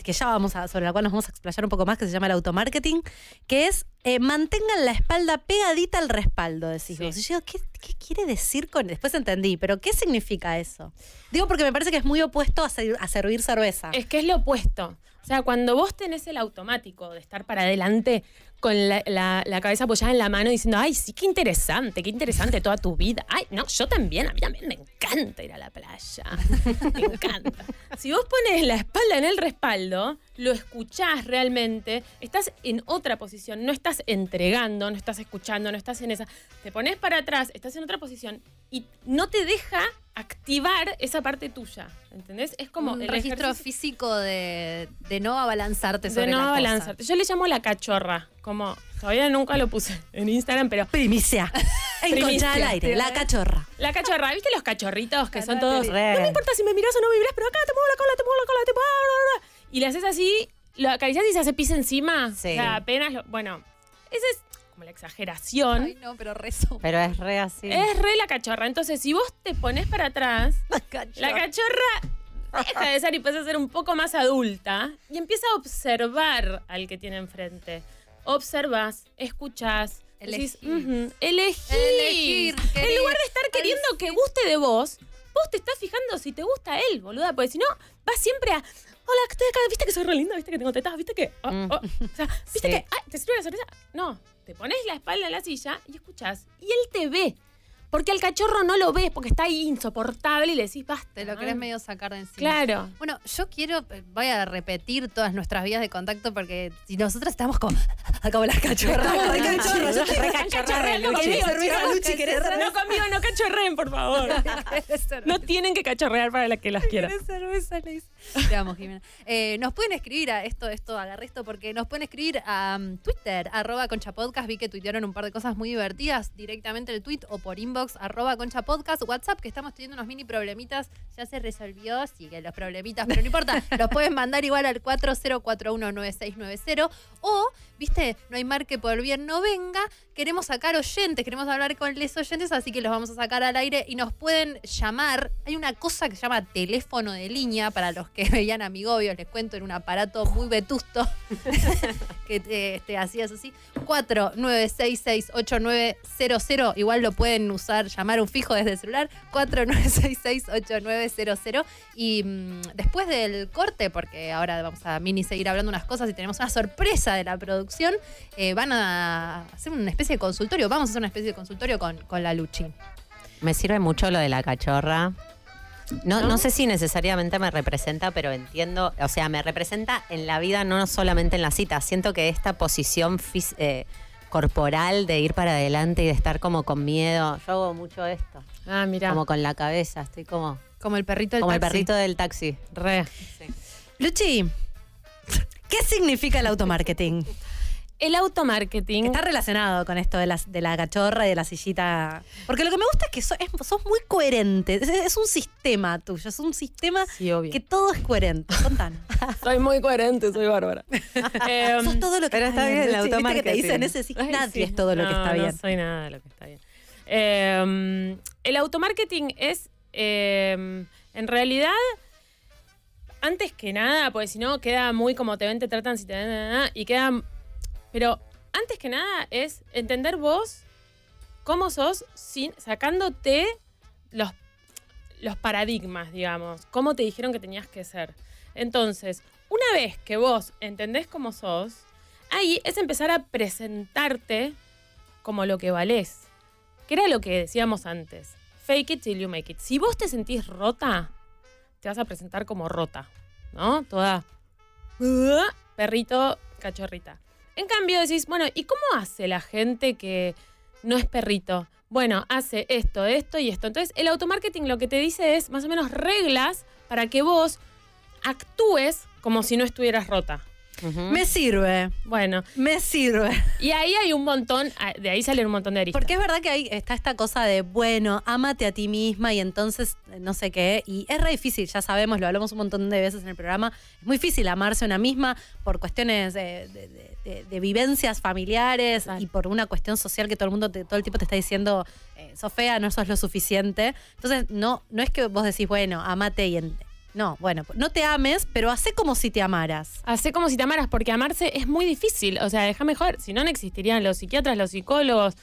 que ya vamos a, sobre la cual nos vamos a explayar un poco más, que se llama el automarketing, que es eh, mantengan la espalda pegadita al respaldo, decís Sí. vos. Y yo digo, ¿qué, qué quiere decir con Después entendí, pero ¿qué significa eso? Digo porque me parece que es muy opuesto a, ser- a servir cerveza. Es que es lo opuesto. O sea, cuando vos tenés el automático de estar para adelante con la, la- la cabeza apoyada en la mano diciendo, ay, sí, qué interesante, qué interesante toda tu vida. Ay, no, yo también, a mí también me encanta ir a la playa. Me encanta. Si vos pones la espalda en el respaldo, lo escuchás realmente, estás en otra posición, no estás entregando, no estás escuchando, no estás en esa. Te pones para atrás, estás en otra posición y no te deja activar esa parte tuya. ¿Entendés? Es como un el registro ejercicio- físico de, de no abalanzarte sobre de no la cosa. abalanzarte. Yo le llamo la cachorra. Como todavía nunca lo puse en Instagram, pero Primicia. Enconchada al aire, la cachorra. la cachorra, ¿viste los cachorritos que son todos? No me importa si me miras o no me miras, pero acá te muevo la cola, te muevo la cola, te muevo la cola. Y le haces así, lo acaricias y se hace pis encima. Sí. O sea, apenas lo- Bueno, esa es como la exageración. Ay, no, pero rezo. Pero es re así. Es re la cachorra. Entonces, si vos te pones para atrás, la cachorra deja de ser y empieza a ser un poco más adulta y empieza a observar al que tiene enfrente. Observas, escuchás, decís, Elegí. "Ujú, elegí. Elegir, En lugar de estar queriendo que guste de vos, vos te estás fijando si te gusta él, boluda, porque si no, vas siempre a. Hola, estoy acá, viste que soy re linda, viste que tengo tetas, viste que. oh, Mm. oh". O sea, viste Sí. que. Ay, ¿te sirve la sorpresa? No, te pones la espalda en la silla y escuchás. Y él te ve. Porque al cachorro no lo ves, porque está ahí insoportable y le decís, basta. Te lo querés medio sacar de encima. Claro. Bueno, yo quiero, eh, voy a repetir todas nuestras vías de contacto porque si nosotras estamos como, como las cachorras. Como cachorras, yo estoy re cachorra, Luchi. conmigo, Cerveza, chicos, Luchi, ¿querés cerveza? No conmigo, no cachorreen, por favor. No tienen que cachorrear para la que las quieran. Te amo, Jimena. Eh, nos pueden escribir a esto, esto, agarré esto, porque nos pueden escribir a um, Twitter, arroba Concha Podcast. Vi que tuitearon un par de cosas muy divertidas directamente el tweet o por inbox, arroba Concha Podcast. WhatsApp, que estamos teniendo unos mini problemitas. Ya se resolvió, sigue los problemitas, pero no importa. los pueden mandar igual al 40419690. O, viste, no hay mar que por bien no venga. Queremos sacar oyentes, queremos hablar con les oyentes, así que los vamos a sacar al aire y nos pueden llamar. Hay una cosa que se llama teléfono de línea para los que veían Amigobios, les cuento, en un aparato muy vetusto que te, te hacías así. 49668900, igual lo pueden usar, llamar un fijo desde el celular. 49668900. Y mm, después del corte, porque ahora vamos a mini seguir hablando unas cosas y tenemos una sorpresa de la producción, eh, van a hacer una especie de consultorio. Vamos a hacer una especie de consultorio con, con la Luchi. Me sirve mucho lo de la cachorra. No, ¿No? sé si necesariamente me representa, pero entiendo, o sea, me representa en la vida, no solamente en la cita. Siento que esta posición fis- eh, corporal de ir para adelante y de estar como con miedo, yo hago mucho esto, Ah, mira. como con la cabeza, estoy como, Como el perrito del como el taxi. perrito del taxi. Re. Luchi, ¿qué significa el automarketing? El automarketing. Está relacionado con esto de, las, de la cachorra y de la sillita. Porque lo que me gusta es que so- es- sos muy coherente. Es, es un sistema tuyo, es un sistema Sí, obvio. que todo es coherente. Contanos. Soy muy coherente, soy bárbara. Em, sos todo lo que pero está bien el. Viste que te automarketing. dicen ese sí, Ay, nadie sí. es todo lo que está bien. No soy nada de lo que está bien. Eh, el automarketing es, eh, en realidad, antes que nada, porque si no queda muy como te ven, te tratan, si te ven, y queda... Pero antes que nada es entender vos cómo sos sin, sacándote los, los paradigmas, digamos, cómo te dijeron que tenías que ser. Entonces, una vez que vos entendés cómo sos, ahí es empezar a presentarte como lo que valés. Que era lo que decíamos antes. Fake it till you make it. Si vos te sentís rota, te vas a presentar como rota, ¿no? Toda perrito, cachorrita. En cambio decís, bueno, ¿y cómo hace la gente que no es perrito? Bueno, hace esto, esto y esto. Entonces, el automarketing lo que te dice es más o menos reglas para que vos actúes como si no estuvieras rota. Me sirve, Bueno, me sirve. y ahí hay un montón, ah, de ahí salen un montón de aristas. Porque es verdad que ahí está esta cosa de, bueno, ámate a ti misma y entonces eh, no sé qué. Y es re difícil, ya sabemos, lo hablamos un montón de veces en el programa. Es muy difícil amarse a una misma por cuestiones de, de- de- de- de vivencias familiares y por una cuestión social que todo el mundo te- todo el tiempo te está diciendo, eh, sos fea, no sos lo suficiente. Entonces, no, no es que vos decís, bueno, amate y. en- no, bueno, no te ames, pero hace como si te amaras. Hacé como si te amaras, porque amarse es muy difícil. O sea, déjame joder, si no, no existirían los psiquiatras, los psicólogos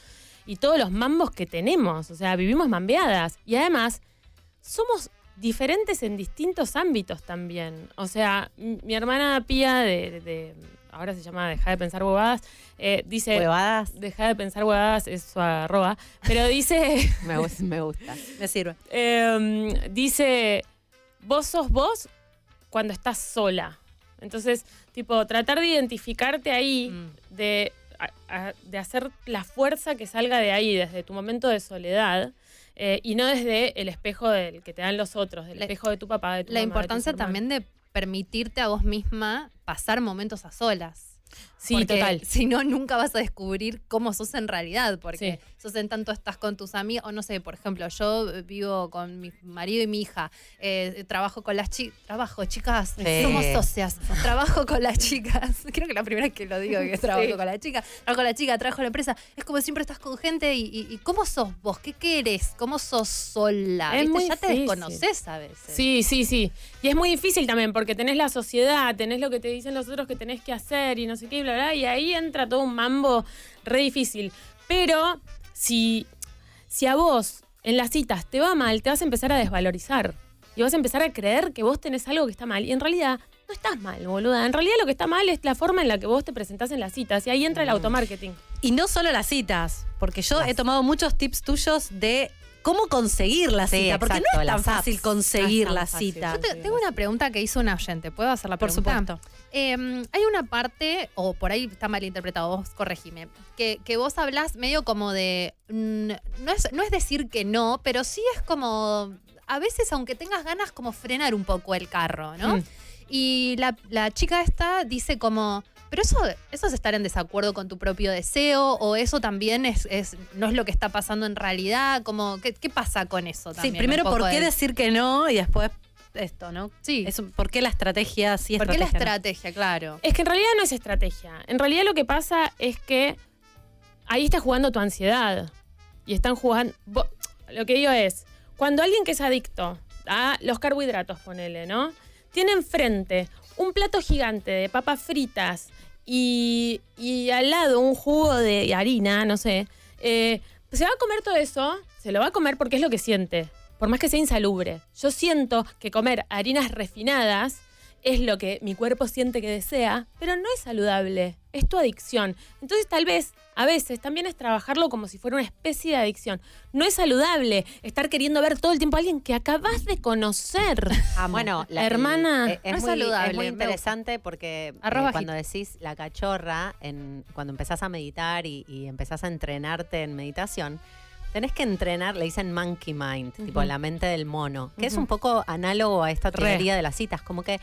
y todos los mambos que tenemos. O sea, vivimos mambeadas. Y además, somos diferentes en distintos ámbitos también. O sea, mi hermana Pía, de, de- de- ahora se llama Deja de pensar huevadas, eh, dice... Huevadas, Deja de pensar huevadas, es su arroba. Pero dice... me, me gusta. Me sirve. Eh, dice, vos sos vos cuando estás sola. Entonces, tipo, tratar de identificarte ahí, Mm. de, a- a- de hacer la fuerza que salga de ahí, desde tu momento de soledad, eh, y no desde el espejo del que te dan los otros, del La- espejo de tu papá, de tu La mamá, de tus importancia también de permitirte a vos misma pasar momentos a solas. Sí, Porque total. Si no, nunca vas a descubrir cómo sos en realidad, porque Sí. sos en tanto estás con tus amigos, o no sé, por ejemplo, yo vivo con mi marido y mi hija, eh, trabajo con las chicas, trabajo, chicas, Sí. somos socias, trabajo con las chicas, creo que la primera vez que lo digo que trabajo Sí. con la chica, trabajo con la chica, trabajo en la empresa, es como siempre estás con gente y, y- y ¿cómo sos vos? ¿Qué querés? ¿Cómo sos sola? Es ¿Viste? muy ya te desconoces a veces. Sí, sí, sí. Y es muy difícil también porque tenés la sociedad, tenés lo que te dicen los otros que tenés que hacer y no sé qué, y bla, bla, y ahí entra todo un mambo re difícil. Pero si, si a vos en las citas te va mal, te vas a empezar a desvalorizar. Y vas a empezar a creer que vos tenés algo que está mal. Y en realidad no estás mal, boluda. En realidad lo que está mal es la forma en la que vos te presentás en las citas. Y ahí entra el Mm. automarketing. Y no solo las citas, porque yo he tomado muchos tips tuyos de cómo conseguir la Sí, cita, porque exacto, no es tan fácil apps. conseguir No es tan la fácil. cita. Yo te- tengo una pregunta que hizo una oyente. ¿Puedo hacer la Por pregunta? supuesto. Eh, hay una parte, o por ahí está mal interpretado, vos corregime, que, que vos hablás medio como de. mm, no, es, no es decir que no, pero sí es como. A veces, aunque tengas ganas, como frenar un poco el carro, ¿no? Mm. Y la, la chica esta dice como. Pero eso, eso es estar en desacuerdo con tu propio deseo, o eso también es, es no es lo que está pasando en realidad. Como, ¿qué, qué pasa con eso Sí, también? primero, Un poco ¿por qué de- decir que no? Y después esto, ¿no? Sí. Es ¿Por qué la estrategia sí ¿Por qué la estrategia? Claro. Es que en realidad no es estrategia. En realidad lo que pasa es que ahí está jugando tu ansiedad. Y están jugando. Lo que digo es, cuando alguien que es adicto a los carbohidratos, ponele, ¿no? Tiene enfrente un plato gigante de papas fritas y, y al lado un jugo de harina, no sé. eh, se va a comer todo eso, se lo va a comer porque es lo que siente. Por más que sea insalubre. Yo siento que comer harinas refinadas es lo que mi cuerpo siente que desea, pero no es saludable, es tu adicción. Entonces tal vez, a veces, también es trabajarlo como si fuera una especie de adicción. No es saludable estar queriendo ver todo el tiempo a alguien que acabas de conocer. Bueno, la Hermana, eh, es, no es muy, saludable, es muy interesante porque eh, cuando decís la cachorra, en, cuando empezás a meditar y, y empezás a entrenarte en meditación, tenés que entrenar, le dicen monkey mind, tipo la mente del mono, que es un poco análogo a esta Re. teoría de las citas, como que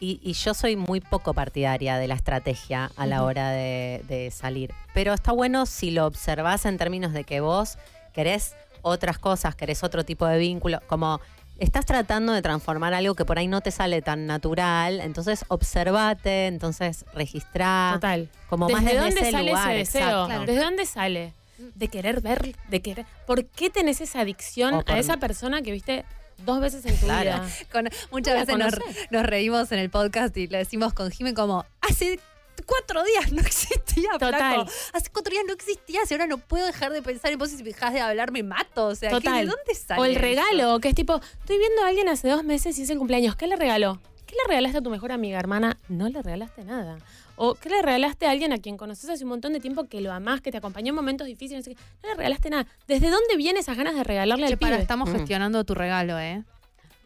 y, y yo soy muy poco partidaria de la estrategia a la hora de, de salir. Pero está bueno si lo observás en términos de que vos querés otras cosas, querés otro tipo de vínculo, como estás tratando de transformar algo que por ahí no te sale tan natural, entonces observate, entonces registrá, Total. como más ¿Desde dónde ese sale lugar, ese deseo? Claro. ¿Desde dónde sale? De querer ver, de querer. ¿Por qué tenés esa adicción por- a esa persona que viste dos veces en tu Claro. vida? Con- muchas veces nos, nos reímos en el podcast y le decimos con Jimmy como, hace cuatro días no existía, Total. flaco. Hace cuatro días no existías y ahora no puedo dejar de pensar en vos y si dejas de hablar me mato. O sea, ¿qué- Total. ¿de dónde sale O el eso? regalo, que es tipo, estoy viendo a alguien hace dos meses y es el cumpleaños. ¿Qué le regaló? ¿Qué le regalaste a tu mejor amiga, hermana? No le regalaste nada. O ¿qué le regalaste a alguien a quien conoces hace un montón de tiempo que lo amás, que te acompañó en momentos difíciles? No, sé qué? No le regalaste nada. ¿Desde dónde vienen esas ganas de regalarle Che, al para, pibe? estamos Mm. gestionando tu regalo, ¿eh?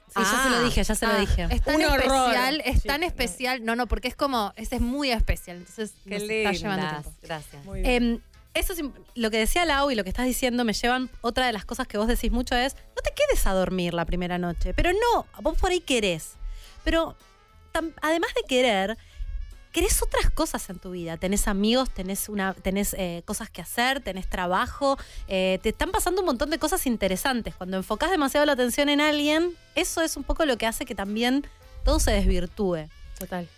Sí, ya se lo Ah. dije, ya se lo Ah, dije. Es tan Un horror. especial, es Sí, tan no. especial. No, no, porque es como, ese es muy especial. Entonces Qué nos está llevando tiempo. gracias. Muy bien. Em, eso es im- lo que decía Lau y lo que estás diciendo me llevan, otra de las cosas que vos decís mucho es, no te quedes a dormir la primera noche, pero no, vos por ahí querés. Pero tam- además de querer, querés otras cosas en tu vida. Tenés amigos, tenés, una, tenés eh, cosas que hacer, tenés trabajo, eh, te están pasando un montón de cosas interesantes. Cuando enfocás demasiado la atención en alguien, eso es un poco lo que hace que también todo se desvirtúe. Total.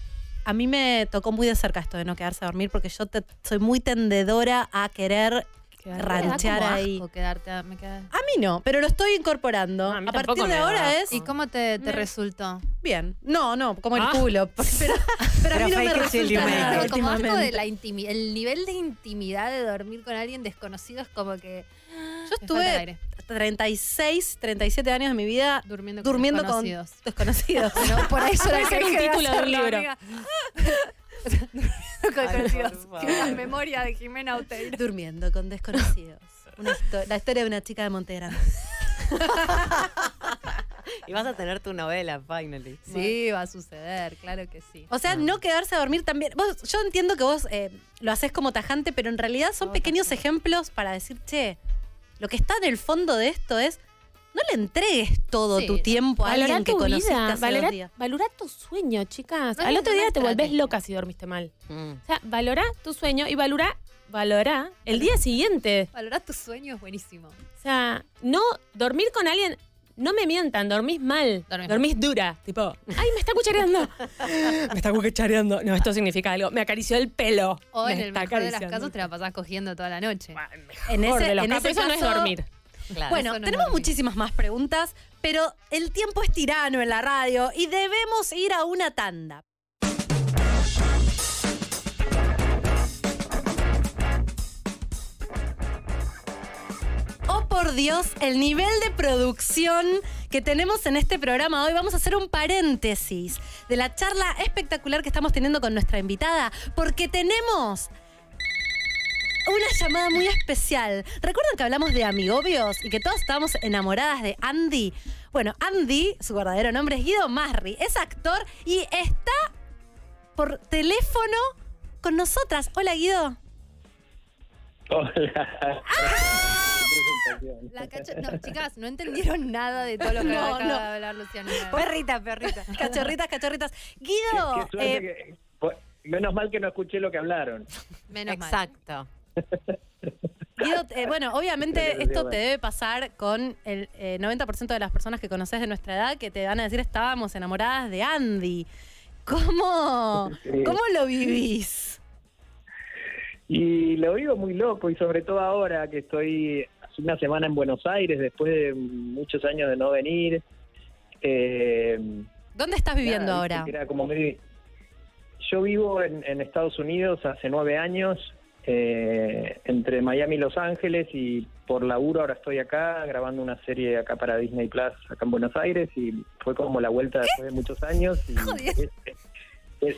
A mí me tocó muy de cerca esto de no quedarse a dormir porque yo te- soy muy tendedora a querer Quedar- Me da ranchar ahí. asco quedarte a- me queda- A mí no, pero lo estoy incorporando. No, a partir de ahora asco. es ¿Y cómo te, te Me- resultó? bien. No, no, como el Ah. culo. Pero, pero a mí no me resulta nada como asco de la el nivel de intimidad de dormir con alguien desconocido es como que Yo me falta estuve aire. 36, 37 años de mi vida durmiendo con durmiendo con desconocidos. desconocidos. Bueno, por yo la Puede ser un título de un libro. con desconocidos. La memoria de Jimena Oteiro. durmiendo con desconocidos. Una histo- la historia de una chica de Montegrande. Y vas a tener tu novela, finally. Sí, va a suceder, claro que sí. O sea, no quedarse a dormir también. Vos, yo entiendo que vos eh, lo haces como tajante, pero en realidad son No, pequeños tajante. ejemplos para decir, che, lo que está en el fondo de esto es, no le entregues todo Sí, tu tiempo a Valorá alguien que tu conociste hace valorá, dos días. valorá tu sueño, chicas. No Al otro día te volvés loca si dormiste mal. Mm. O sea, valorá tu sueño y valorá, valorá el día siguiente. Valorar tus sueños es buenísimo. O sea, no dormir con alguien, no me mientan, dormís mal. Dormís Dormís, dura. Tipo, ay, me está cuchareando. me está cuchareando. No, esto significa algo. Me acarició el pelo. O Me en el mejor de las casos te la pasás cogiendo toda la noche. pelo. En Mejor ese- de los en casos, ese eso no es dormir. Claro. Bueno, no tenemos muchísimas más preguntas, pero el tiempo es tirano en la radio y debemos ir a una tanda. por Dios el nivel de producción que tenemos en este programa hoy. Vamos a hacer un paréntesis de la charla espectacular que estamos teniendo con nuestra invitada, porque tenemos una llamada muy especial. ¿Recuerdan que hablamos de amigobios y que todos estábamos enamoradas de Andy? Bueno, Andy, su verdadero nombre es Guido Marri, es actor y está por teléfono con nosotras. Hola Guido. Hola. La no, chicas, no entendieron nada de todo lo que No, acaba no. de hablar Luciana. Perrita, perrita. Cachorritas, cachorritas. Guido, Qué eh, que- menos mal que no escuché lo que hablaron. Menos mal. Guido, eh, bueno, obviamente esto te debe pasar con el eh, 90% de las personas que conoces de nuestra edad que te van a decir estábamos enamoradas de Andy. ¿Cómo, Sí. ¿cómo lo vivís? Y lo vivo muy loco y sobre todo ahora que estoy hace una semana en Buenos Aires después de muchos años de no venir. Eh, ¿Dónde estás viviendo nada, ahora? viste que era como medio- Yo vivo en, en Estados Unidos hace nueve años, eh, entre Miami y Los Ángeles, y por laburo ahora estoy acá grabando una serie acá para Disney Plus, acá en Buenos Aires, y fue como la vuelta después de muchos años. Y Jodiendo. es- es-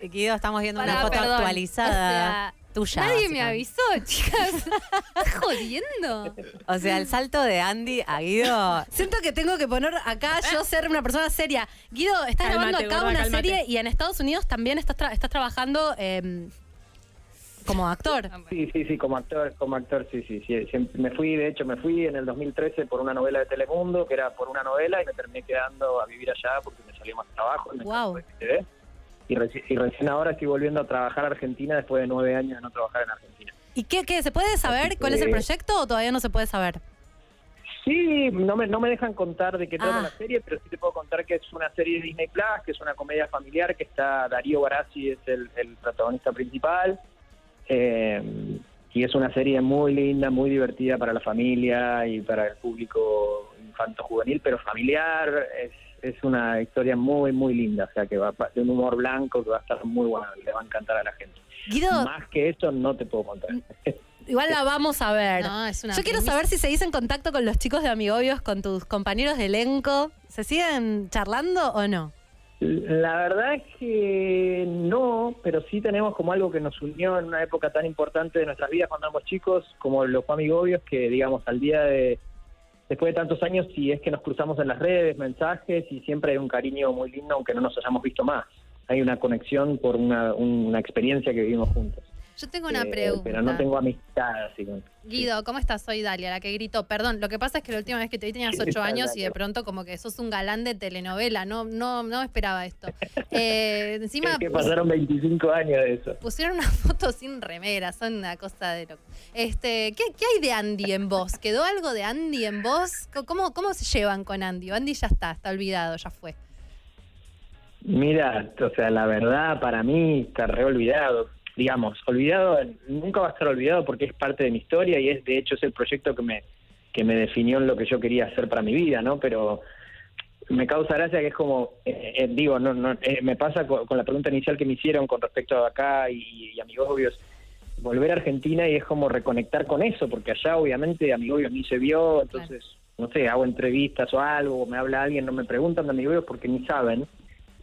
es- Guido, estamos viendo Pará, una foto perdón. actualizada O sea, tuya. Nadie me avisó, chicas. ¿Estás jodiendo? O sea, el salto de Andy a Guido. Siento que tengo que poner acá yo ser una persona seria. Guido, estás grabando acá una cálmate. serie y en Estados Unidos también estás, tra- estás trabajando eh, como actor. Sí, sí, sí, como actor, como actor, sí, sí, sí. Me fui, de hecho, me fui en el 2013 por una novela de Telemundo, que era por una novela, y me terminé quedando a vivir allá porque me salió más trabajo. TV. Y, reci- y recién ahora estoy volviendo a trabajar a Argentina después de nueve años de no trabajar en Argentina. ¿Y qué, qué? ¿Se puede saber Así cuál es el proyecto o todavía no se puede saber? Sí, no me, no me dejan contar de qué trata Ah. la serie, pero sí te puedo contar que es una serie de Disney Plus, que es una comedia familiar, que está Darío Barassi, es el, el protagonista principal. Eh, y es una serie muy linda, muy divertida para la familia y para el público infanto-juvenil, pero familiar. Es, es una historia muy, muy linda, o sea, que va de un humor blanco que va a estar muy bueno y le va a encantar a la gente. Guido, Más que eso no te puedo contar. igual la vamos a ver. No, es una Yo quiero saber si seguís en contacto con los chicos de Amigobios, con tus compañeros de elenco. ¿Se siguen charlando o no? La verdad es que no, pero sí tenemos como algo que nos unió en una época tan importante de nuestras vidas cuando éramos chicos, como los amigobios, que digamos al día de, después de tantos años, si es que nos cruzamos en las redes, mensajes, y siempre hay un cariño muy lindo, aunque no nos hayamos visto más. Hay una conexión por una, una experiencia que vivimos juntos. Yo tengo una Eh, pregunta. Pero no tengo amistad así con... Guido, ¿cómo estás? Soy Dalia, la que gritó. Perdón, lo que pasa es que la última vez que te vi tenías ¿Qué ocho años y de pronto como que sos un galán de telenovela. No, no, no esperaba esto. Eh, encima Es que pasaron 25 años de eso. pusieron una foto sin remera, son una cosa de loco. Este, ¿qué, qué hay de Andy en vos? ¿Quedó algo de Andy en vos? ¿Cómo, cómo se llevan con Andy? ¿O Andy ya está, está olvidado, ya fue. Mira, o sea, la verdad para mí está re olvidado. Digamos, olvidado, nunca va a estar olvidado porque es parte de mi historia y es de hecho es el proyecto que me, que me definió en lo que yo quería hacer para mi vida, ¿no? Pero me causa gracia que es como, eh, eh, digo, no, no, eh, me pasa con, con la pregunta inicial que me hicieron con respecto a acá y, y Amigobios, volver a Argentina y es como reconectar con eso, porque allá obviamente Amigobios ni se vio, entonces, no sé, hago entrevistas o algo, me habla alguien, no me preguntan de Amigobios porque ni saben.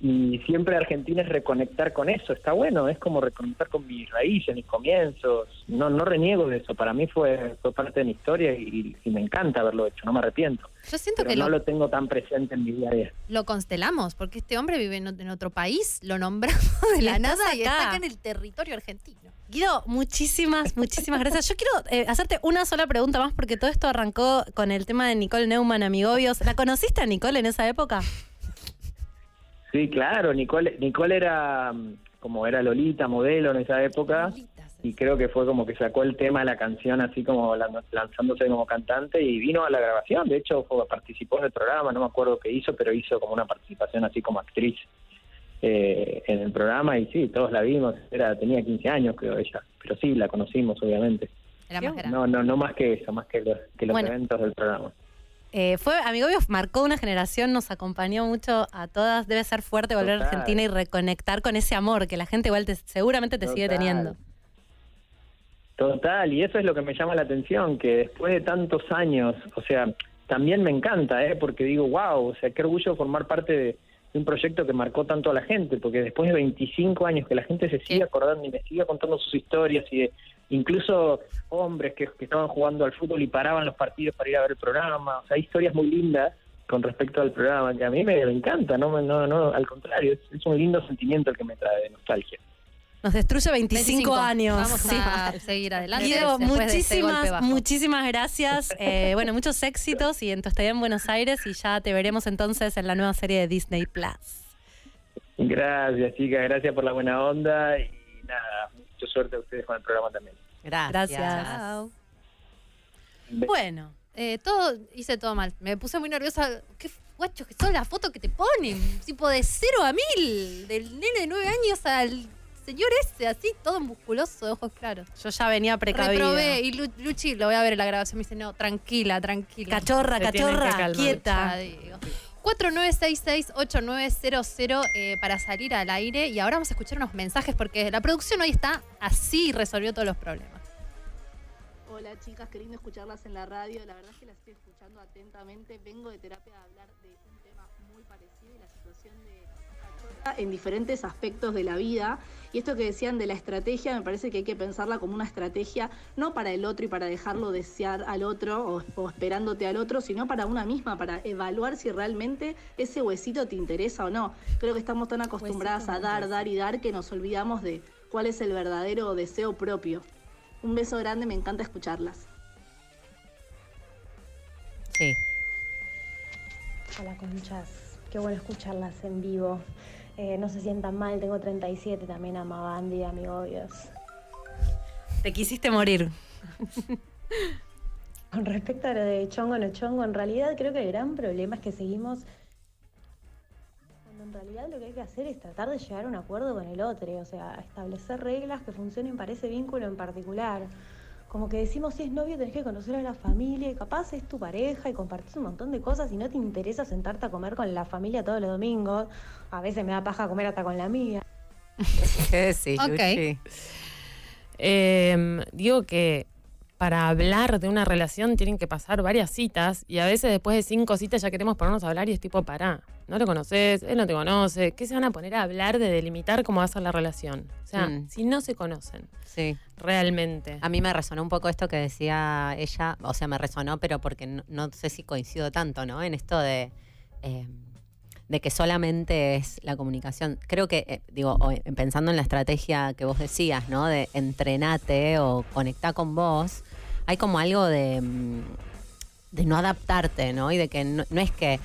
Y siempre Argentina es reconectar con eso, está bueno, es como reconectar con mis raíces, mis comienzos, no no reniego de eso, para mí fue, fue parte de mi historia y, y me encanta haberlo hecho, no me arrepiento, Yo siento pero que no lo, lo tengo tan presente en mi día a día. lo constelamos, porque este hombre vive en, ot- en otro país, lo nombramos de la nada y está acá en el territorio argentino. Guido, muchísimas, muchísimas gracias. Yo quiero eh, hacerte una sola pregunta más porque todo esto arrancó con el tema de Nicole Neumann, Amigobios. ¿La conociste a Nicole en esa época? Sí, claro, Nicole, Nicole era mm, como era Lolita, modelo en esa época, y creo que fue como que sacó el tema de la canción así como lan- lanzándose como cantante y vino a la grabación, de hecho fue- participó en el programa, no me acuerdo qué hizo, pero hizo como una participación así como actriz eh, en el programa y sí, todos la vimos, era tenía 15 años creo ella, pero sí, la conocimos obviamente. Era más grande. No, no, no más que eso, más que los, que los Bueno. eventos del programa. Eh, fue Amigobios marcó una generación, nos acompañó mucho a todas. Debe ser fuerte volver a. Argentina y reconectar con ese amor que la gente igual te- seguramente te sigue teniendo. Total, y eso es lo que me llama la atención, que después de tantos años, o sea, también me encanta, ¿eh? porque digo, wow, o sea, qué orgullo formar parte de, de un proyecto que marcó tanto a la gente, porque después de 25 años que la gente se sigue acordando y me sigue contando sus historias y de, incluso hombres que, que estaban jugando al fútbol y paraban los partidos para ir a ver el programa, o sea, hay historias muy lindas con respecto al programa que a mí me, me encanta, no, no, no, al contrario, es, es un lindo sentimiento el que me trae de nostalgia. Nos destruye 25, años. Vamos Sí. a seguir adelante. Guido, de este muchísimas, muchísimas gracias. Eh, bueno, muchos éxitos y en tu estadía en Buenos Aires y ya te veremos entonces en la nueva serie de Disney Plus. Gracias, chicas, gracias por la buena onda y nada, mucha suerte a ustedes con el programa también. Gracias. Gracias. Chao. Bueno, Eh, todo, hice todo mal. Me puse muy nerviosa. Qué guachos que son las fotos que te ponen. Tipo de cero a mil. Del nene de nueve años al señor ese, así, todo musculoso, de ojos claros. yo ya venía precavida. Reprobé. Y Lu- Luchi, lo voy a ver en la grabación, me dice, no, tranquila, tranquila. Cachorra, Se cachorra. Ya quieta. digo. 4966-8900 eh, para salir al aire. Y ahora vamos a escuchar unos mensajes porque la producción hoy está así y resolvió todos los problemas. Hola chicas, qué lindo escucharlas en la radio. La verdad es que las estoy escuchando atentamente. Vengo de terapia a hablar de un tema muy parecido y la situación de en diferentes aspectos de la vida. Y esto que decían de la estrategia, me parece que hay que pensarla como una estrategia no para el otro y para dejarlo desear al otro o, o esperándote al otro, sino para una misma, para evaluar si realmente ese huesito te interesa o no. Creo que estamos tan acostumbradas a dar, dar y dar que nos olvidamos de cuál es el verdadero deseo propio. Un beso grande, me encanta escucharlas. Sí. Hola conchas, qué bueno escucharlas en vivo. Eh, no se sientan mal, tengo 37, también amo a Bandy, a obvios. Te quisiste morir. Con respecto a lo de chongo no chongo, en realidad creo que el gran problema es que seguimos cuando en realidad lo que hay que hacer es tratar de llegar a un acuerdo con el otro, o sea, establecer reglas que funcionen para ese vínculo en particular. Como que decimos, si es novio tenés que conocer a la familia y capaz es tu pareja y compartís un montón de cosas y no te interesa sentarte a comer con la familia todos los domingos. A veces me da paja comer hasta con la mía. ¿Qué decís, Ok. Luchi? Eh, digo que para hablar de una relación tienen que pasar varias citas y a veces después de cinco citas ya queremos ponernos a hablar y es tipo, pará, no lo conoces, él no te conoce, ¿qué se van a poner a hablar de delimitar cómo va a ser la relación? O sea, Mm. si no se conocen Sí. realmente. A mí me resonó un poco esto que decía ella, o sea, me resonó, pero porque no, no sé si coincido tanto, ¿no? En esto de, eh, de que solamente es la comunicación. Creo que, eh, digo, eh, pensando en la estrategia que vos decías, ¿no? De entrenate o conectar con vos, hay como algo de, mm, de no adaptarte, ¿no? Y de que no, no es que,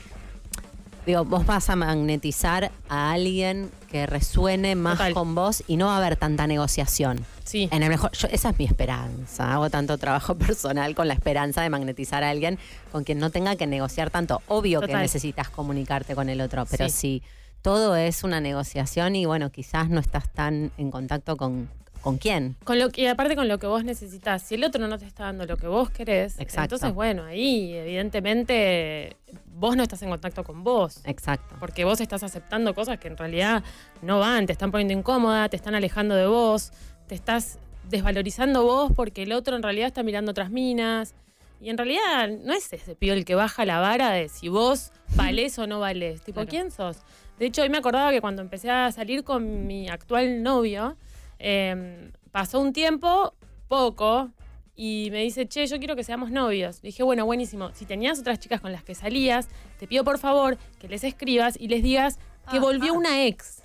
digo, vos vas a magnetizar a alguien que resuene más Total. con vos y no va a haber tanta negociación. Sí. En el mejor, yo- esa es mi esperanza. Hago tanto trabajo personal con la esperanza de magnetizar a alguien con quien no tenga que negociar tanto. Obvio que necesitas comunicarte con el otro, pero Sí. si todo es una negociación y bueno, quizás no estás tan en contacto con, con quién. Con lo que, y aparte con lo que vos necesitas, si el otro no te está dando lo que vos querés, Exacto. entonces bueno, ahí evidentemente vos no estás en contacto con vos. Exacto. Porque vos estás aceptando cosas que en realidad no van, te están poniendo incómoda, te están alejando de vos, te estás desvalorizando vos porque el otro en realidad está mirando otras minas. Y en realidad no es ese pibe el que baja la vara de si vos valés o no valés. Tipo, Claro. ¿quién sos? De hecho, hoy me acordaba que cuando empecé a salir con mi actual novio, eh, pasó un tiempo, poco, y me dice, che, yo quiero que seamos novios. Le dije, bueno, buenísimo. Si tenías otras chicas con las que salías, te pido por favor que les escribas y les digas que Ah, volvió ah. una ex.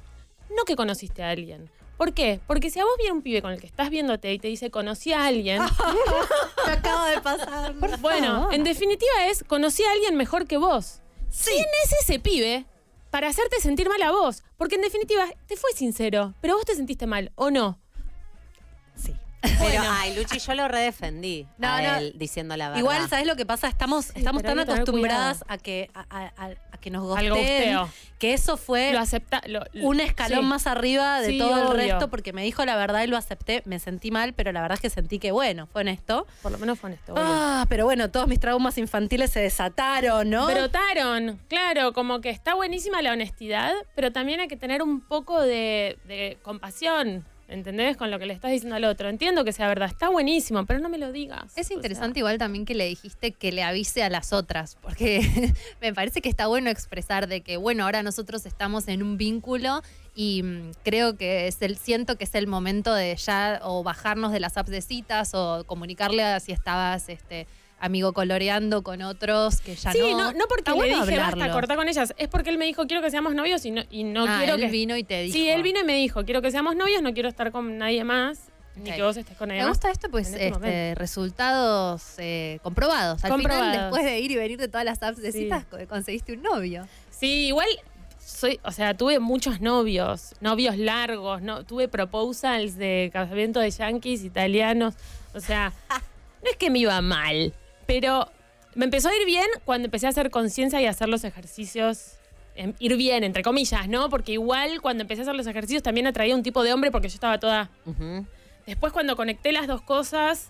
No que conociste a alguien. ¿Por qué? Porque si a vos viene un pibe con el que estás viéndote y te dice, conocí a alguien, Me acaba de pasar. bueno, en definitiva es, conocí a alguien mejor que vos. ¿Quién es ese pibe para hacerte sentir mal a vos? Porque en definitiva te fue sincero, pero vos te sentiste mal, ¿o no? Sí. Pero, ay, Luchi, yo lo redefendí No, a no. él diciendo la verdad. Igual, ¿sabes lo que pasa? Estamos, estamos tan acostumbradas a que, a, a- a- que nos Al gosteen, gosteo. que eso fue Lo acepta. lo- un escalón sí. más arriba de Sí, todo el resto, porque me dijo la verdad y lo acepté. Me sentí mal, pero la verdad es que sentí que, bueno, fue honesto. Por lo menos fue honesto. Ah, pero bueno, todos mis traumas infantiles se desataron, ¿no? Brotaron, claro, como que está buenísima la honestidad, pero también hay que tener un poco de, de compasión. ¿Entendés? Con lo que le estás diciendo al otro. Entiendo que sea verdad. Está buenísimo, pero no me lo digas. Es O interesante igual también que le dijiste que le avise a las otras, porque me parece que está bueno expresar de que, bueno, ahora nosotros estamos en un vínculo y mm, creo que es el, siento que es el momento de ya o bajarnos de las apps de citas o comunicarle a si estabas este amigo coloreando con otros que ya Sí, no. no, no porque le dije basta, hablarlo. corta con ellas. Es porque él me dijo, quiero que seamos novios y no, y no Ah, quiero él que. vino y te dijo. Sí, él vino y me dijo, quiero que seamos novios, no quiero estar con nadie más, ni que vos estés con nadie Me más. gusta esto, pues, este este, resultados eh, comprobados. Al Comprobados. final, después de ir y venir de todas las apps de Sí. citas, co- conseguiste un novio. Sí, igual soy, o sea, tuve muchos novios, novios largos, no, tuve proposals de casamiento de yanquis italianos, o sea, no es que me iba mal, pero me empezó a ir bien cuando empecé a hacer conciencia y a hacer los ejercicios. em, ir bien, entre comillas, ¿no? Porque igual cuando empecé a hacer los ejercicios también atraía un tipo de hombre porque yo estaba toda. Después cuando conecté las dos cosas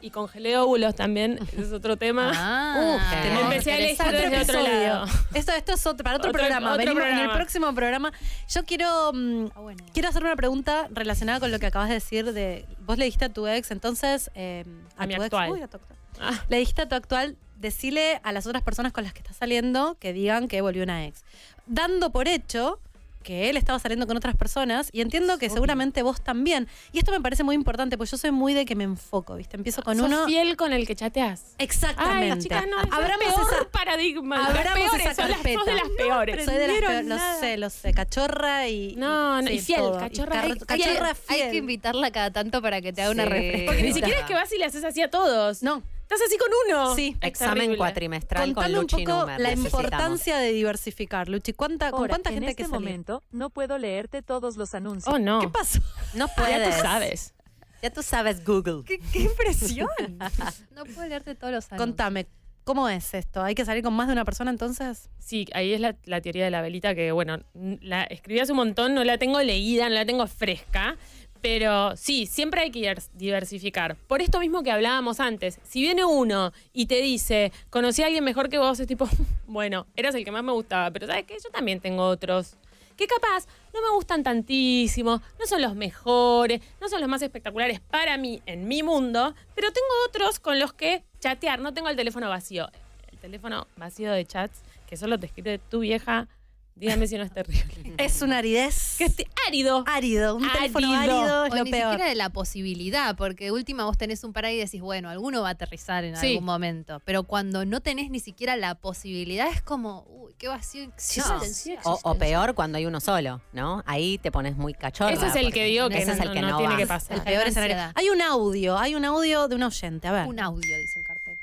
y congelé óvulos también, ese es otro tema. Ah, Uh, tenemos empecé a elegir Otro desde otro episodio. lado. Esto, esto es otro, para otro, Otro- programa. otro Venimos en el próximo programa. Yo quiero, mm, Ah, bueno. quiero hacer una pregunta relacionada con lo que acabas de decir. De, vos le dijiste a tu ex, entonces. eh, A mi tu ex- actual. uy, a tu actual. Ah. Le dijiste a tu actual, decile a las otras personas con las que estás saliendo que digan que volvió una ex. Dando por hecho que él estaba saliendo con otras personas y entiendo que seguramente vos también. Y esto me parece muy importante, porque yo soy muy de que me enfoco, ¿viste? Empiezo con ¿Sos uno. fiel con el que chateas. Exactamente. Ay, chicas no, es Abramos peor esa- paradigma. Las abramos peores, esa son las, carpeta. sos de las peores. Soy de las peores, lo sé, lo sé, cachorra y. No, no, y fiel, todo. cachorra- car- hay- cachorra hay fiel. que invitarla cada tanto para que te haga una Sí. refresca. Porque ni siquiera es que vas y le haces así a todos. No, Estás así con uno. Sí. Es Examen terrible. cuatrimestral con contame un Luchi poco Numer, la importancia de diversificar, Luchi. ¿Cuánta, ¿Con Ahora, cuánta en gente este que salir? momento no puedo leerte todos los anuncios. Oh, no. ¿Qué pasó? No Ya puedes. tú sabes. Ya tú sabes Google. ¿Qué, qué impresión? No puedo leerte todos los años. Contame, ¿cómo es esto? ¿Hay que salir con más de una persona entonces? Sí, ahí es la, la teoría de la velita que, bueno, la escribí hace un montón, no la tengo leída, no la tengo fresca. Pero sí, siempre hay que divers- diversificar. Por esto mismo que hablábamos antes, si viene uno y te dice, conocí a alguien mejor que vos, es tipo, bueno, eras el que más me gustaba, pero ¿sabes qué? Yo también tengo otros que capaz no me gustan tantísimo, no son los mejores, no son los más espectaculares para mí en mi mundo, pero tengo otros con los que chatear, no tengo el teléfono vacío. El teléfono vacío de chats que solo te escribe tu vieja, dígame si no es terrible. Es una aridez. que esté árido. árido. Un teléfono Árido. árido es O lo ni peor. siquiera de la posibilidad, porque de última vos tenés un par ahí y decís, bueno, alguno va a aterrizar en Sí. algún momento. Pero cuando no tenés ni siquiera la posibilidad, es como, uy, qué vacío existencial. O, o peor cuando hay uno solo, ¿no? Ahí te pones muy cachorra. Ese es el que digo que ese es no- el que no no, tiene va. que pasar. El peor escenario. Hay un audio, hay un audio de un oyente. A ver. Un audio, dice el cartel.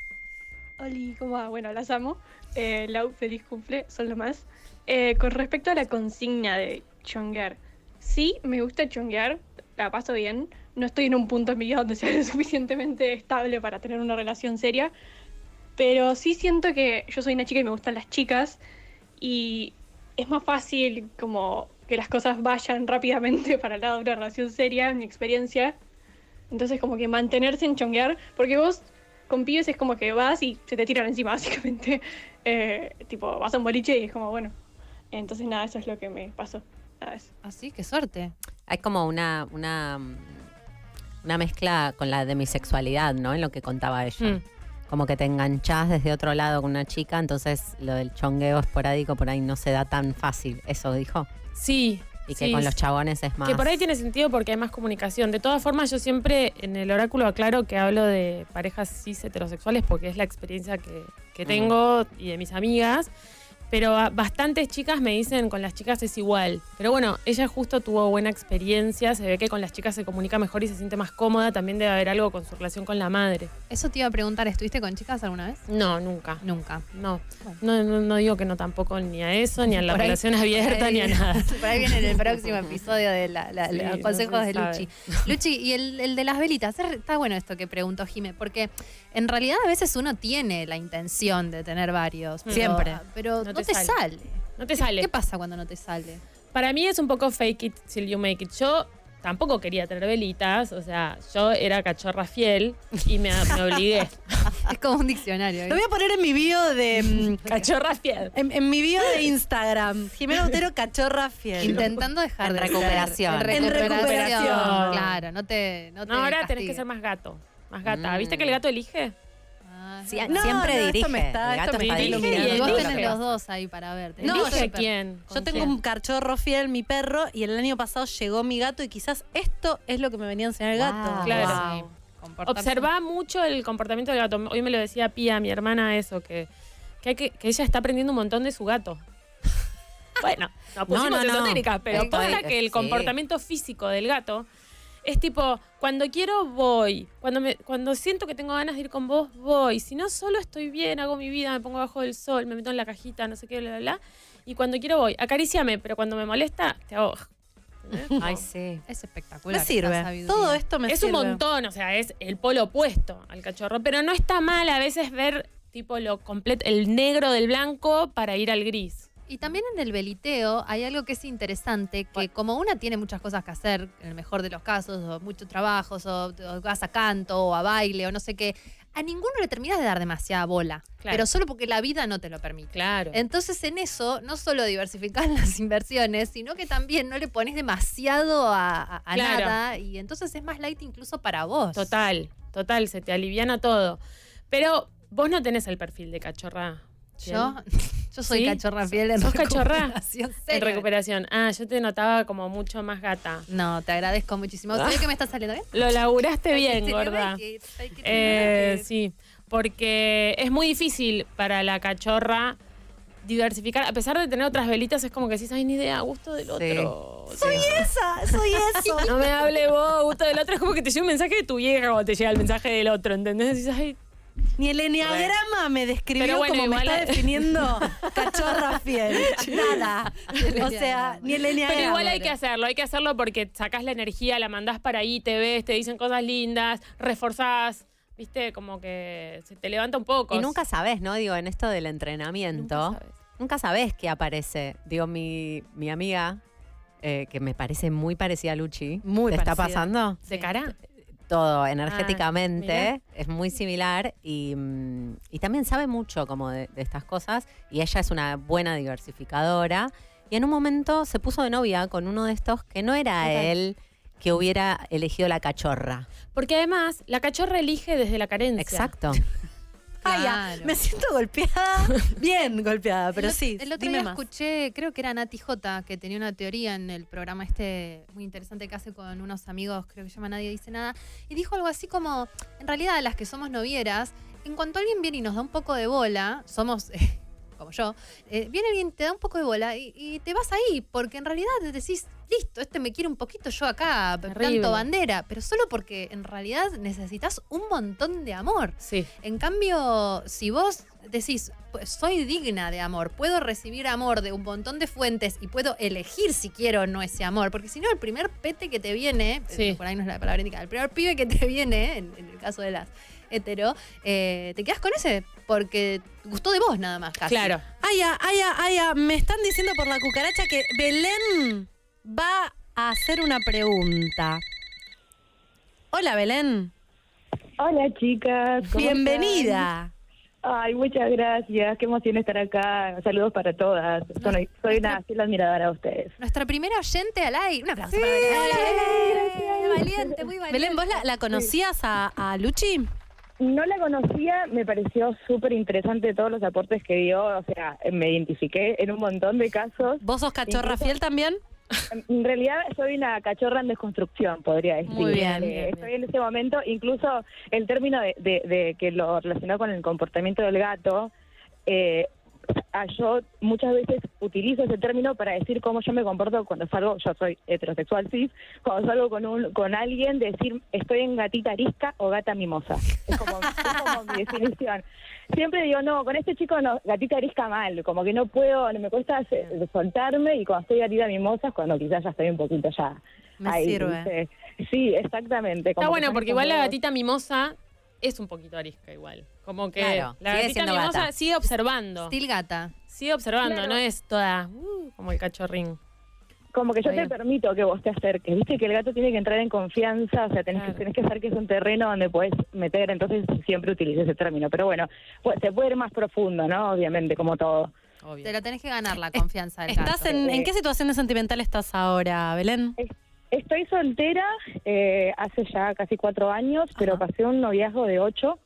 Oli, ¿cómo va? Bueno, las amo. Eh, Lau, feliz cumple, son lo más. Eh, con respecto a la consigna de chonguear, sí, me gusta chonguear, la paso bien. No estoy en un punto en mi vida donde sea lo suficientemente estable para tener una relación seria, pero sí siento que yo soy una chica y me gustan las chicas y es más fácil como que las cosas vayan rápidamente para el lado de una relación seria, en mi experiencia. Entonces como que mantenerse en chonguear, porque vos con pibes es como que vas y se te tiran encima, básicamente. Eh, tipo, vas a un boliche y es como, bueno. Entonces, nada, eso es lo que me pasó. Así, qué suerte. Hay como una, una, mm, una mezcla con la demisexualidad, ¿no? En lo que contaba ella. Mm. Como que te enganchás desde otro lado con una chica, entonces lo del chongueo esporádico por ahí no se da tan fácil. Eso dijo. Sí. Y que sí, con los chabones es más. Que por ahí tiene sentido porque hay más comunicación. De todas formas, yo siempre en el oráculo aclaro que hablo de parejas cis heterosexuales porque es la experiencia que, que tengo y de mis amigas. Pero a- bastantes chicas me dicen con las chicas es igual. Pero bueno, ella justo tuvo buena experiencia, se ve que con las chicas se comunica mejor y se siente más cómoda. También debe haber algo con su relación con la madre. Eso te iba a preguntar, ¿estuviste con chicas alguna vez? No, nunca. Nunca. No. No, no, no digo que no tampoco ni a eso, ni a la Por ahí- relación abierta, ahí ni a nada. Por ahí viene en el próximo episodio de la- la- Sí, los consejos se de. Luchi. Luchi, y el, el de las velitas, es- está bueno esto que preguntó Jime, porque en realidad a veces uno tiene la intención de tener varios. pero- Siempre. Pero no, No te, te sale. sale. No te sale. ¿Qué pasa cuando no te sale? Para mí es un poco fake it till you make it. Yo tampoco quería tener velitas, o sea, yo era cachorra fiel y me, me obligué. Es como un diccionario. Lo voy a poner en mi bio de. mm, cachorra fiel. En, en mi bio de Instagram. Jimena Otero, cachorra fiel. Intentando dejar En de recuperación. En En recuperación. recuperación. Claro, no te. No, te No, ahora tenés que ser más gato. Más gata. Mm. ¿Viste que el gato elige? Ah, Sí, verdad. siempre no, dirige. me está- el esto gato me está está Dirige iluminado. Y vos tenés los dos ahí para ver. No, el perro. quién. Yo tengo quién. un cachorro fiel, mi perro, y el año pasado llegó mi gato y quizás esto es lo que me venía a enseñar el gato. Wow. Claro. Observa mucho el comportamiento del gato. Hoy me lo decía Pía, mi hermana, eso, que, que, hay que, que ella está aprendiendo un montón de su gato. Bueno, no pusimos no, no. esotéricas, pero es- que el sí. comportamiento físico del gato es tipo, cuando quiero voy, cuando me, cuando siento que tengo ganas de ir con vos, voy. Si no, solo estoy bien, hago mi vida, me pongo bajo del sol, me meto en la cajita, no sé qué, bla, bla, bla. Y cuando quiero voy, acaríciame, pero cuando me molesta, te hago. Ay, sí. Es espectacular. Me sirve. Todo esto me es sirve. un montón, o sea, es el polo opuesto al cachorro, pero no está mal a veces ver tipo lo completo, el negro del blanco para ir al gris. Y también en el veliteo hay algo que es interesante, que como una tiene muchas cosas que hacer, en el mejor de los casos, o muchos trabajos, o, o vas a canto, o a baile, o no sé qué, a ninguno le terminas de dar demasiada bola, Claro. pero solo porque la vida no te lo permite. Claro. Entonces en eso no solo diversificás las inversiones, sino que también no le pones demasiado a, a- a Claro. nada y entonces es más light incluso para vos. Total, total, se te aliviana todo. Pero vos no tenés el perfil de cachorra. Yo, yo soy ¿Sí? cachorra fiel en ¿Sos cachorra? recuperación, En serio. recuperación. Ah, yo te notaba como mucho más gata. No, te agradezco muchísimo. Ah. ¿Sabés que me está saliendo bien? Lo laburaste bien, gorda. que- que- que- Eh, sí, porque es muy difícil para la cachorra diversificar. A pesar de tener otras velitas, es como que decís, ay, ni idea, gusto del otro. Soy Esa, soy eso. No me hable vos, gusto del otro. Es como que te llega un mensaje de tu vieja cuando te llega el mensaje del otro, ¿entendés? Decís, ay, Ni el enneagrama me describió Pero bueno, como me está definiendo cachorra fiel. Nada. O sea, ni el enneagrama. Pero igual hay que hacerlo, hay que hacerlo porque sacás la energía, la mandás para ahí, te ves, te dicen cosas lindas, reforzás, viste, como que se te levanta un poco. Y nunca sabes, ¿no? Digo, en esto del entrenamiento, Nunca nunca sabes. sabes, qué aparece. Digo, mi, mi amiga, eh, que me parece muy parecida a Luchi, Muy ¿te está parecida. pasando? ¿De cara? Todo Ah, energéticamente es muy similar y, mm, y también sabe mucho como de, de estas cosas y ella es una buena diversificadora y en un momento se puso de novia con uno de estos que no era él que hubiera elegido la cachorra. Porque además, la cachorra elige desde la carencia. Exacto. Ya, Claro. me siento golpeada. Bien golpeada, pero el, sí. El otro día más. escuché, creo que era Nati J, que tenía una teoría en el programa este muy interesante que hace con unos amigos, creo que llama Nadie Dice Nada, y dijo algo así como, en realidad las que somos novieras, en cuanto alguien viene y nos da un poco de bola, somos... eh, como yo, eh, viene alguien, te da un poco de bola y, y te vas ahí, porque en realidad te decís, listo, este me quiere un poquito, yo acá planto bandera, pero solo porque en realidad necesitas un montón de amor. Sí. En cambio, si vos decís, pues soy digna de amor, puedo recibir amor de un montón de fuentes y puedo elegir si quiero o no ese amor, porque si no, el primer pete que te viene, Sí. por ahí no es la palabra indicada, el primer pibe que te viene, en, en el caso de las hetero, eh, te quedas con ese porque gustó de vos nada más. Casi. Claro. Aya, Aya, Aya, me están diciendo por la cucaracha que Belén va a hacer una pregunta. Hola, Belén. Hola chicas. ¿cómo Bienvenida. están? Ay, muchas gracias. Qué emoción estar acá. Saludos para todas. Soy, soy una fiel admiradora de ustedes. Nuestra primera oyente al aire. Un aplauso Sí, para Belén. Hola. Belén. Valiente, muy valiente. Belén, ¿vos la, la conocías a, a Luchi? No la conocía, me pareció súper interesante todos los aportes que dio. O sea, me identifiqué en un montón de casos. ¿Vos sos cachorra Incluso- fiel también? En realidad soy una cachorra en desconstrucción, podría decir. Muy bien, Eh, bien, Estoy en ese momento, incluso el término de, de- de que lo relacionado con el comportamiento del gato, eh, a- yo muchas veces utilizo ese término para decir cómo yo me comporto cuando salgo, yo soy heterosexual cis, cuando salgo con un con alguien, decir estoy en gatita arisca o gata mimosa. Es como, es como mi definición. Siempre digo, no, con este chico no, gatita arisca mal, como que no puedo, me cuesta soltarme y cuando estoy gatita mimosa es cuando quizás ya estoy un poquito ya Me ahí, sirve. Sí, exactamente. Está bueno porque igual la gatita mimosa es un poquito arisca igual. Como que Claro, la sigue gatita siendo mimosa gata. sigue observando. Still gata. Sigue observando, Claro. no es toda uh, como el cachorrín. como que yo Está te bien. permito que vos te acerques. Viste que el gato tiene que entrar en confianza, o sea, tenés, que, tenés que saber que es un terreno donde puedes meter, entonces siempre utilizo ese término. Pero bueno, pues, se puede ir más profundo, ¿no? Obviamente, como todo. Te la tenés que ganar la confianza del ¿Estás gato. en, ¿En qué situación sentimental estás ahora, Belén? Estoy soltera eh, hace ya casi cuatro años, pero pasé un noviazgo de ocho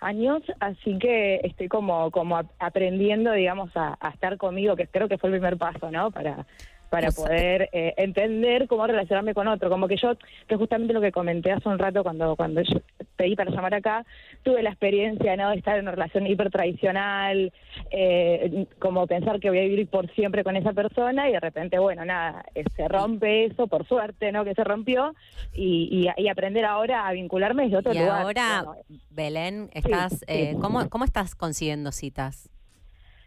años, así que estoy como como ap- aprendiendo, digamos, a estar conmigo, que creo que fue el primer paso, ¿no? Para para poder eh, entender cómo relacionarme con otro. Como que yo, que justamente lo que comenté hace un rato cuando cuando yo pedí para llamar acá, tuve la experiencia ¿no? de estar en una relación hiper tradicional, eh, como pensar que voy a vivir por siempre con esa persona y de repente, bueno, nada, eh, se rompe eso, por suerte, ¿no? Que se rompió y, y, y aprender ahora a vincularme desde otro Y lugar. ahora, Bueno, Belén, estás, eh, ¿cómo, ¿cómo estás consiguiendo citas?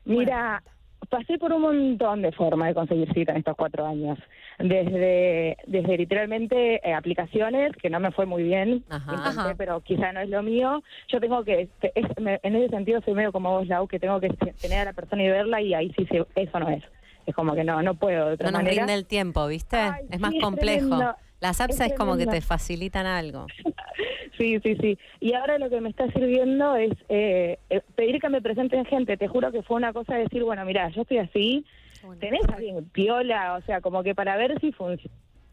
Mira, pasé por un montón de formas de conseguir cita en estos cuatro años. Desde, desde literalmente eh, aplicaciones, que no me fue muy bien, intenté, Ajá. pero quizá no es lo mío. Yo tengo que, te- es- me- en ese sentido soy medio como vos, Lau, que tengo que te- tener a la persona y verla y ahí sí, se- eso no es. Es como que no, no puedo de otra No nos manera. rinde el tiempo, ¿viste? es más sí, es complejo. tremendo. Las apps Es es, como que te facilitan algo. Sí, sí, sí. Y ahora lo que me está sirviendo es eh, eh, pedir que me presenten gente. Te juro que fue una cosa de decir, bueno, mira, yo estoy así, tenés a alguien piola, o sea, como que para ver si func-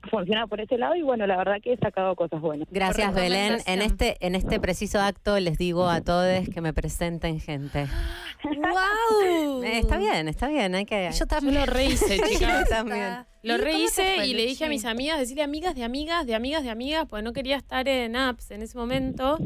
funciona por ese lado y bueno, la verdad que he sacado cosas buenas. Gracias, Belén. En este, en este preciso acto les digo a todos que me presenten gente. ¡Wow! Eh, Está bien, está bien. Hay que... Yo también. Yo lo rehice, chicas. Yo también. Lo ¿Y cómo te rehice y le dije a mis amigas, decirle amigas de amigas, de amigas de amigas, porque no quería estar en apps en ese momento.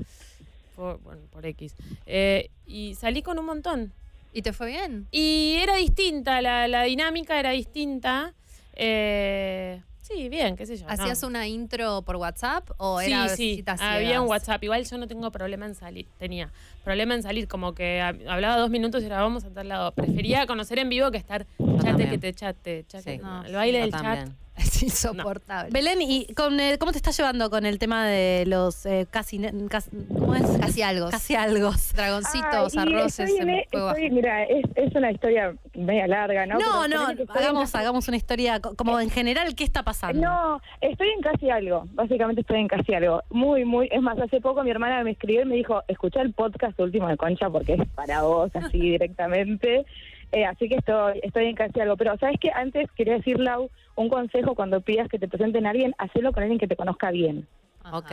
Por, bueno, por X. Eh, y salí con un montón. ¿Y te fue bien? Y era distinta, la, la dinámica era distinta. Eh, sí, bien, qué sé yo. no. ¿Hacías una intro por WhatsApp o Sí, era sí, citas había ciegas? un WhatsApp. Igual yo no tengo problema en salir. Tenía problema en salir, como que hab- hablaba dos minutos y era vamos a tal lado. Prefería conocer en vivo que estar chate también. que te chate, chate. Sí. No, el baile del chat. Es insoportable. Belén, ¿y con el- cómo te estás llevando con el tema de los eh, casi, casi- ¿cómo es? Casi algo. Casi algo. Dragoncitos, y arroces estoy en en e- estoy- mira, es, es una historia media larga, ¿no? No, Pero no, hagamos, hagamos una historia co- como en general, ¿qué está pasando? No, estoy en casi algo. Básicamente estoy en casi algo. Muy, muy. Es más, hace poco mi hermana me escribió y me dijo: Escucha el podcast último de Concha porque es para vos, así directamente. Eh, así que estoy, estoy en casi algo. Pero, ¿sabes qué? Antes quería decir, Lau, un consejo cuando pidas que te presenten a alguien, hacelo con alguien que te conozca bien. Ok,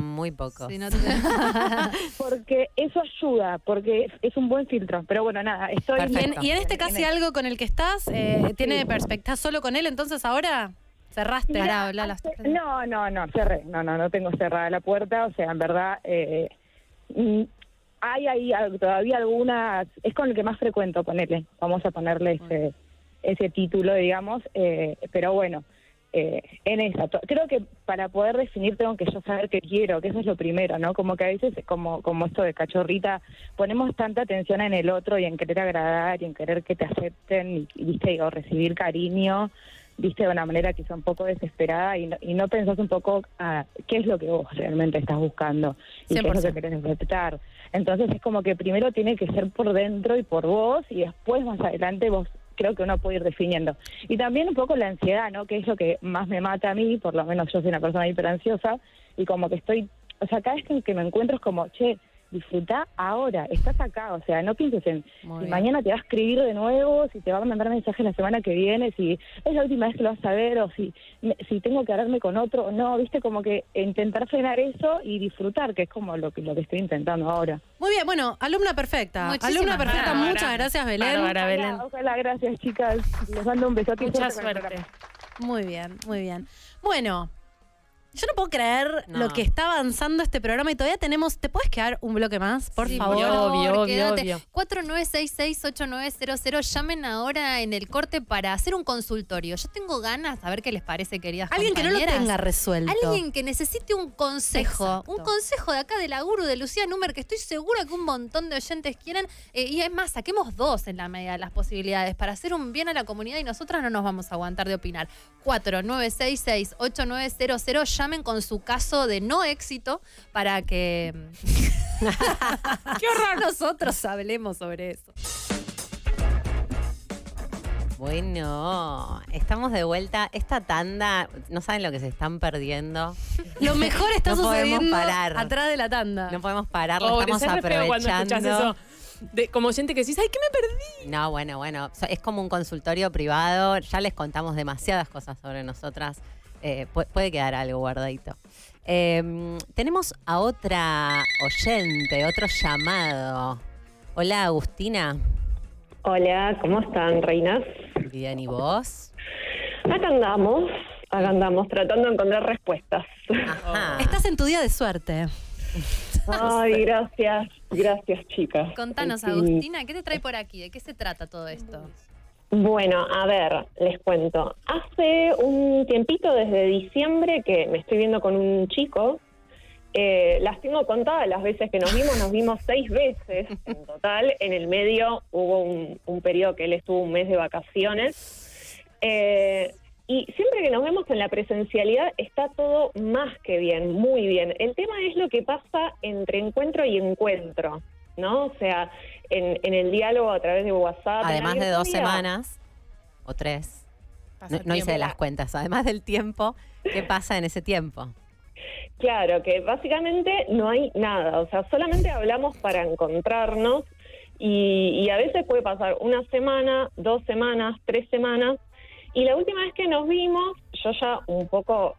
muy poco. Si no te- Porque eso ayuda, porque es, un buen filtro. Pero bueno, nada, estoy. Y en, y en este casi en- algo con el que estás, eh, ¿tiene perspectiva solo con él? Entonces ahora cerraste. Habla las- hace- no, no, no, cerré. No, no, no tengo cerrada la puerta. O sea, en verdad, eh, mm, hay ahí todavía algunas. Es con el que más frecuento ponerle. Vamos a ponerle ese, ese título, digamos. eh, pero bueno, eh, en esa. Creo que para poder definir tengo que yo saber qué quiero, que eso es lo primero, ¿no? Como que a veces, como, como esto de cachorrita, ponemos tanta atención en el otro y en querer agradar y en querer que te acepten y, y, viste, o recibir cariño viste de una manera quizá un poco desesperada y no, y no pensás un poco a qué es lo que vos realmente estás buscando y qué es lo 100%. que querés aceptar. Entonces es como que primero tiene que ser por dentro y por vos y después más adelante vos creo que uno puede ir definiendo. Y también un poco la ansiedad, ¿no? Que es lo que más me mata a mí, por lo menos yo soy una persona hiper ansiosa y como que estoy, o sea, cada vez que me encuentro es como, che, disfruta ahora, estás acá, o sea, no pienses en Muy si bien. mañana te va a escribir de nuevo, si te va a mandar mensajes la semana que viene, si es la última vez que lo vas a ver o si, me- si tengo que hablarme con otro o no, viste, como que intentar frenar eso y disfrutar, que es como lo que, lo que estoy intentando ahora. Muy bien, bueno, alumna perfecta. Muchísimas alumna perfecta, muchas gracias, Belén. Bárbara, Belén. Ojalá, ojalá, gracias chicas, les mando un besote Mucha suerte. Muy bien, muy bien. Bueno, yo no puedo creer No. lo que está avanzando este programa y todavía tenemos. ¿Te puedes quedar un bloque más, por Sí, favor? Obvio, obvio, quédate. obvio. 4966-8900. Llamen ahora en el corte para hacer un consultorio. Yo tengo ganas, a ver qué les parece, queridas Alguien que no lo tenga resuelto. Alguien que necesite un consejo. Exacto. Un consejo de acá de la guru de Lucía Númer, que estoy segura que un montón de oyentes quieren. Eh, y es más, saquemos dos en la medida de las posibilidades para hacer un bien a la comunidad y nosotras no nos vamos a aguantar de opinar. 4966-8900. Llamen con su caso de no éxito para que. ¡Qué horror! Nosotros hablemos sobre eso. Bueno, estamos de vuelta. Esta tanda, no saben lo que se están perdiendo. Lo mejor está No podemos sucediendo parar. atrás de la tanda. No podemos parar, lo estamos aprovechando. eso. De- como gente que decís, ay, ¿qué me perdí? No, bueno, bueno. Es como un consultorio privado. Ya les contamos demasiadas cosas sobre nosotras. Eh, pu- puede quedar algo guardadito. Eh, tenemos a otra oyente, otro llamado. Hola, Agustina. Hola, ¿cómo están, reinas? Bien, ¿y vos? Acá andamos, acá andamos, tratando de encontrar respuestas. Ajá. Estás en tu día de suerte. Ay, gracias, gracias, chicas. Contanos. Agustina, ¿qué te trae por aquí? ¿De qué se trata todo esto? Bueno, a ver, les cuento. Hace un tiempito, desde diciembre, que me estoy viendo con un chico. Eh, las tengo contadas las veces que nos vimos, nos vimos seis veces en total. En el medio hubo un, un periodo que él estuvo un mes de vacaciones. Eh, y siempre que nos vemos en la presencialidad está todo más que bien, muy bien. El tema es lo que pasa entre encuentro y encuentro, ¿no? O sea, en, en el diálogo a través de WhatsApp. Además de dos semanas o tres. No, hice las cuentas. Además del tiempo, ¿qué pasa en ese tiempo? Claro, que básicamente no hay nada, o sea, solamente hablamos para encontrarnos y, y a veces puede pasar una semana, dos semanas, tres semanas y la última vez que nos vimos, yo ya un poco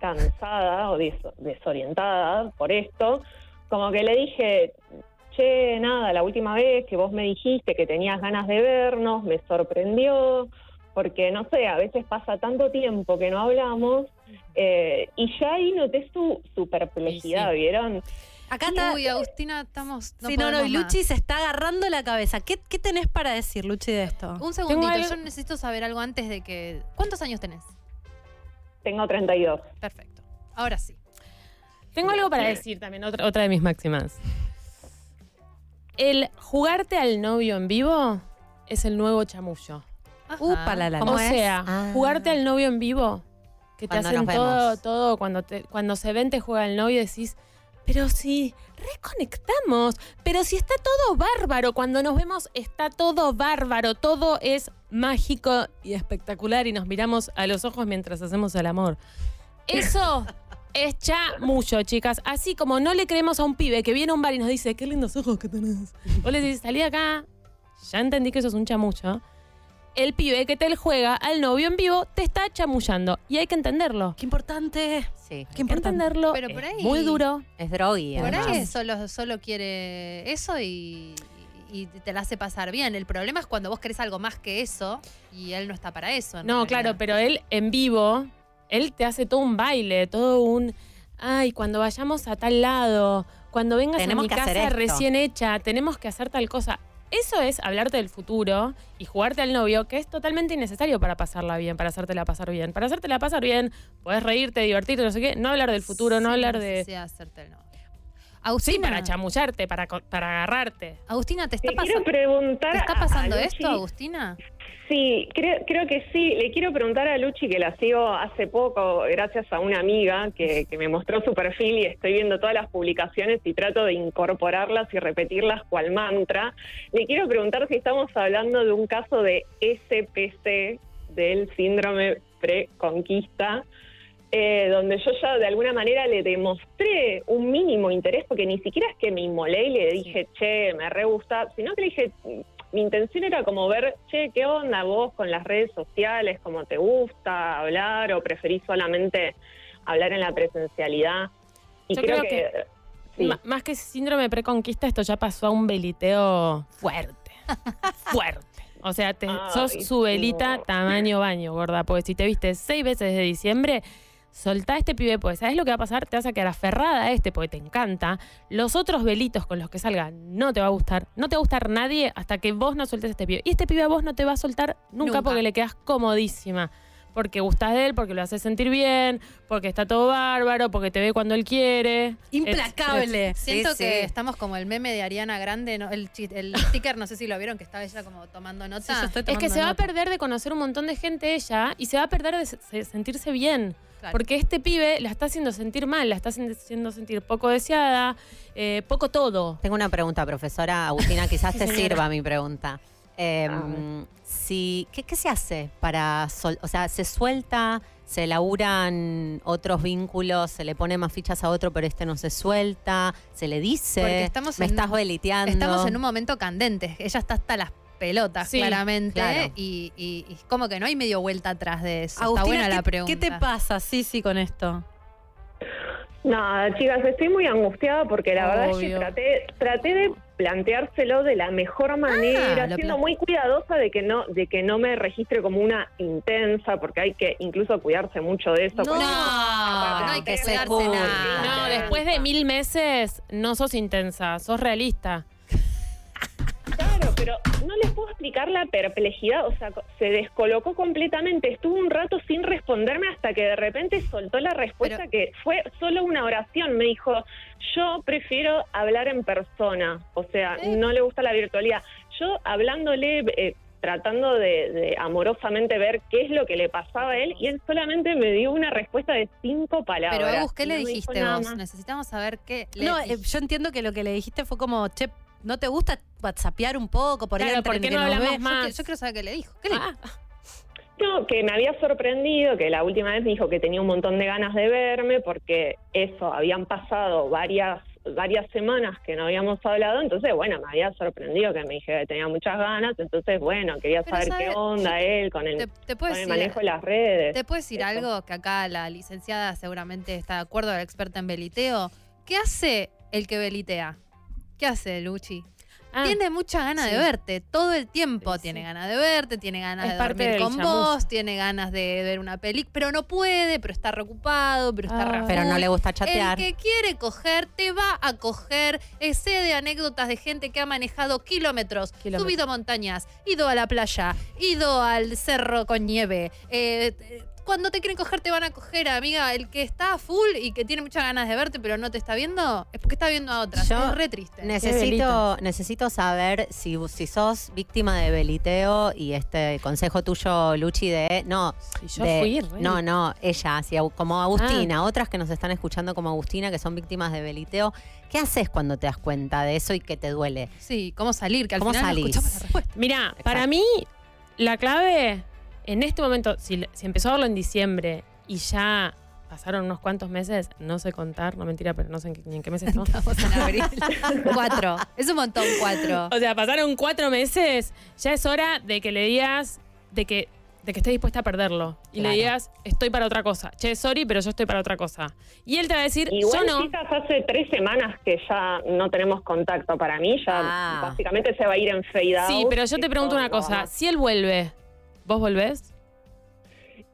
cansada o des- desorientada por esto, como que le dije, che, nada, la última vez que vos me dijiste que tenías ganas de vernos, me sorprendió, porque no sé, a veces pasa tanto tiempo que no hablamos eh, y ya ahí noté su, su perplejidad, Sí, sí. ¿vieron? Acá está. Uy, Agustina, estamos. No sí, no, no, y. Luchi se está agarrando la cabeza. ¿Qué, qué tenés para decir, Luchi, de esto? Un segundito, algo- yo necesito saber algo antes de que. ¿Cuántos años tenés? Tengo 32. Perfecto. Ahora sí. Tengo algo para decir también, otra, otra de mis máximas. El jugarte al novio en vivo es el nuevo chamullo. Upa, la, la, ¿Cómo o es? sea, Ah. jugarte al novio en vivo, que te hacen todo, todo, cuando, te, cuando se ven te juega el novio y decís, pero si reconectamos, pero si está todo bárbaro, cuando nos vemos está todo bárbaro, todo es mágico y espectacular y nos miramos a los ojos mientras hacemos el amor. Eso es ya mucho, chicas. Así como no le creemos a un pibe que viene a un bar y nos dice, qué lindos ojos que tenés. Vos le decís, salí de acá, ya entendí que eso es un chamucho. El pibe que te juega al novio en vivo te está chamullando. Y hay que entenderlo. Qué importante. Sí. Qué Hay que importante. entenderlo. Pero por es ahí- Muy duro. Es drogui, Por ahí solo, solo quiere eso y, y te la hace pasar bien. El problema es cuando vos querés algo más que eso y él no está para eso. No, realidad. claro, pero él en vivo, él te hace todo un baile, todo un. Ay, cuando vayamos a tal lado, cuando vengas Tenemos a mi casa recién hecha, tenemos que hacer tal cosa. Eso es hablarte del futuro y jugarte al novio, que es totalmente innecesario para pasarla bien, para hacértela pasar bien. Para hacértela pasar bien, puedes reírte, divertirte, no sé qué, no hablar del futuro, no hablar de. necesidad hacerte el novio. Sí, Agustina, para chamullarte, para, co- para agarrarte. Agustina, ¿te está, pasando preguntar ¿te está a- a pasando esto, Agustina? Sí, creo, creo que sí. Le quiero preguntar a Luchi, que la sigo hace poco, gracias a una amiga que, que me mostró su perfil y estoy viendo todas las publicaciones y trato de incorporarlas y repetirlas cual mantra. Le quiero preguntar si estamos hablando de un caso de SPC, del síndrome preconquista, eh, donde yo ya de alguna manera le demostré un mínimo interés, porque ni siquiera es que me inmolé y le dije, che, me re gusta, sino que le dije, mi intención era como ver, che, ¿qué onda vos con las redes sociales? ¿Cómo te gusta hablar o preferís solamente hablar en la presencialidad? Y Yo creo, creo que... sí. Más que síndrome preconquista, esto ya pasó a un veliteo fuerte. fuerte. O sea, te, Ay, sos su velita no. tamaño baño, gorda. Porque si te viste seis veces de diciembre, soltá a este pibe, pues ¿sabes lo que va a pasar? Te vas a quedar aferrada a este porque te encanta. Los otros velitos con los que salga no te va a gustar. No te va a gustar nadie hasta que vos no sueltes a este pibe. Y este pibe a vos no te va a soltar nunca, Nunca. porque le quedas comodísima. Porque gustás de él, porque lo haces sentir bien, porque está todo bárbaro, porque te ve cuando él quiere. Implacable. Siento Sí, que sí. estamos como el meme de Ariana Grande, ¿no? el, el sticker, no sé si lo vieron, que estaba ella como tomando nota. Sí, yo estoy Es que tomando se va a perder de conocer un montón de gente ella y se va a perder de se- se- sentirse bien. Claro. Porque este pibe la está haciendo sentir mal, la está haciendo- sentir poco deseada, eh, poco todo. Tengo una pregunta, profesora Agustina, quizás te sirva mi pregunta. Eh, Ah. si, ¿qué, qué se hace para, sol- o sea, se suelta, se laburan otros vínculos, se le pone más fichas a otro, pero este no se suelta, se le dice, Porque estamos me en- estás beliteando. Estamos en un momento candente. Ella está hasta las pelotas, Sí, claramente. claro. Y, y- y como que no hay medio vuelta atrás de eso. Agustina, está buena ¿qué, la pregunta. ¿qué te pasa, sí, sí, con esto? Nada, chicas, estoy muy angustiada porque la verdad es que traté, traté de planteárselo de la mejor manera, Ah, siendo muy cuidadosa de que no, de que no me registre como una intensa, porque hay que incluso cuidarse mucho de eso. No, cuando- No, no hay que que se cuidarse nada. No, después de mil meses no sos intensa, sos realista. Claro, pero no les puedo explicar la perplejidad, o sea, se descolocó completamente, estuvo un rato sin responderme hasta que de repente soltó la respuesta Pero- que fue solo una oración, me dijo, yo prefiero hablar en persona, o sea, ¿Eh? no le gusta la virtualidad. Yo hablándole, eh, tratando de, de amorosamente ver qué es lo que le pasaba a él, y él solamente me dio una respuesta de cinco palabras. Pero Agus, ¿qué le No dijiste vos? Necesitamos saber qué le No, eh, yo entiendo que lo que le dijiste fue como, che, ¿no te gusta whatsappear un poco? Por ahí Claro, ¿por qué no hablamos? Yo más? que- Yo quiero saber qué le dijo. ¿Qué le Ah, No, que me había sorprendido, que la última vez me dijo que tenía un montón de ganas de verme, porque eso, habían pasado varias varias semanas que no habíamos hablado, entonces, bueno, me había sorprendido que me dije que tenía muchas ganas, entonces, bueno, quería Pero, saber ¿sabe? qué onda él con el, te, te con el manejo de las redes. ¿Te puedo decir Eso. algo que acá la licenciada seguramente está de acuerdo, la experta en beliteo? ¿Qué hace el que belitea? ¿Qué hace Luchi? ah, tiene mucha ganas sí. de verte todo el tiempo. Sí, tiene sí. ganas de verte, tiene ganas Es de dormir con vos, tiene ganas de ver una película, pero no puede, pero está reocupado, pero está Ah. Pero no le gusta chatear. El que quiere coger, te va a coger. Sé de anécdotas de gente que ha manejado kilómetros, Kilómetros. subido montañas, ido a la playa, ido al cerro con nieve. Eh, cuando te quieren coger, te van a coger, amiga. El que está full y que tiene muchas ganas de verte, pero no te está viendo, es porque está viendo a otras. Yo es re triste. Necesito, necesito saber si, si sos víctima de beliteo y este consejo tuyo, Luchi, de no, Y yo de- fui re- no, no, ella, así, como Agustina, otras que nos están escuchando como Agustina, que son víctimas de beliteo. ¿Qué haces cuando te das cuenta de eso y que te duele? Sí, cómo salir, que al ¿Cómo final no salís? escuchamos la respuesta. Mira, Exacto. para mí, la clave en este momento, si, si empezó a verlo en diciembre y ya pasaron unos cuantos meses, no sé contar, no mentira, pero no sé en qué, ni en qué meses estamos. Estamos en abril. cuatro. Es un montón cuatro. O sea, pasaron cuatro meses, ya es hora de que le digas de que, de que estés dispuesta a perderlo. Y Claro. le digas, estoy para otra cosa. Che, sorry, pero yo estoy para otra cosa. Y él te va a decir, Igual, yo no. chicas, hace tres semanas que ya no tenemos contacto. Para mí ya Ah. básicamente se va a ir en fade out. Sí, pero yo te pregunto una cosa. Si él vuelve, ¿vos volvés?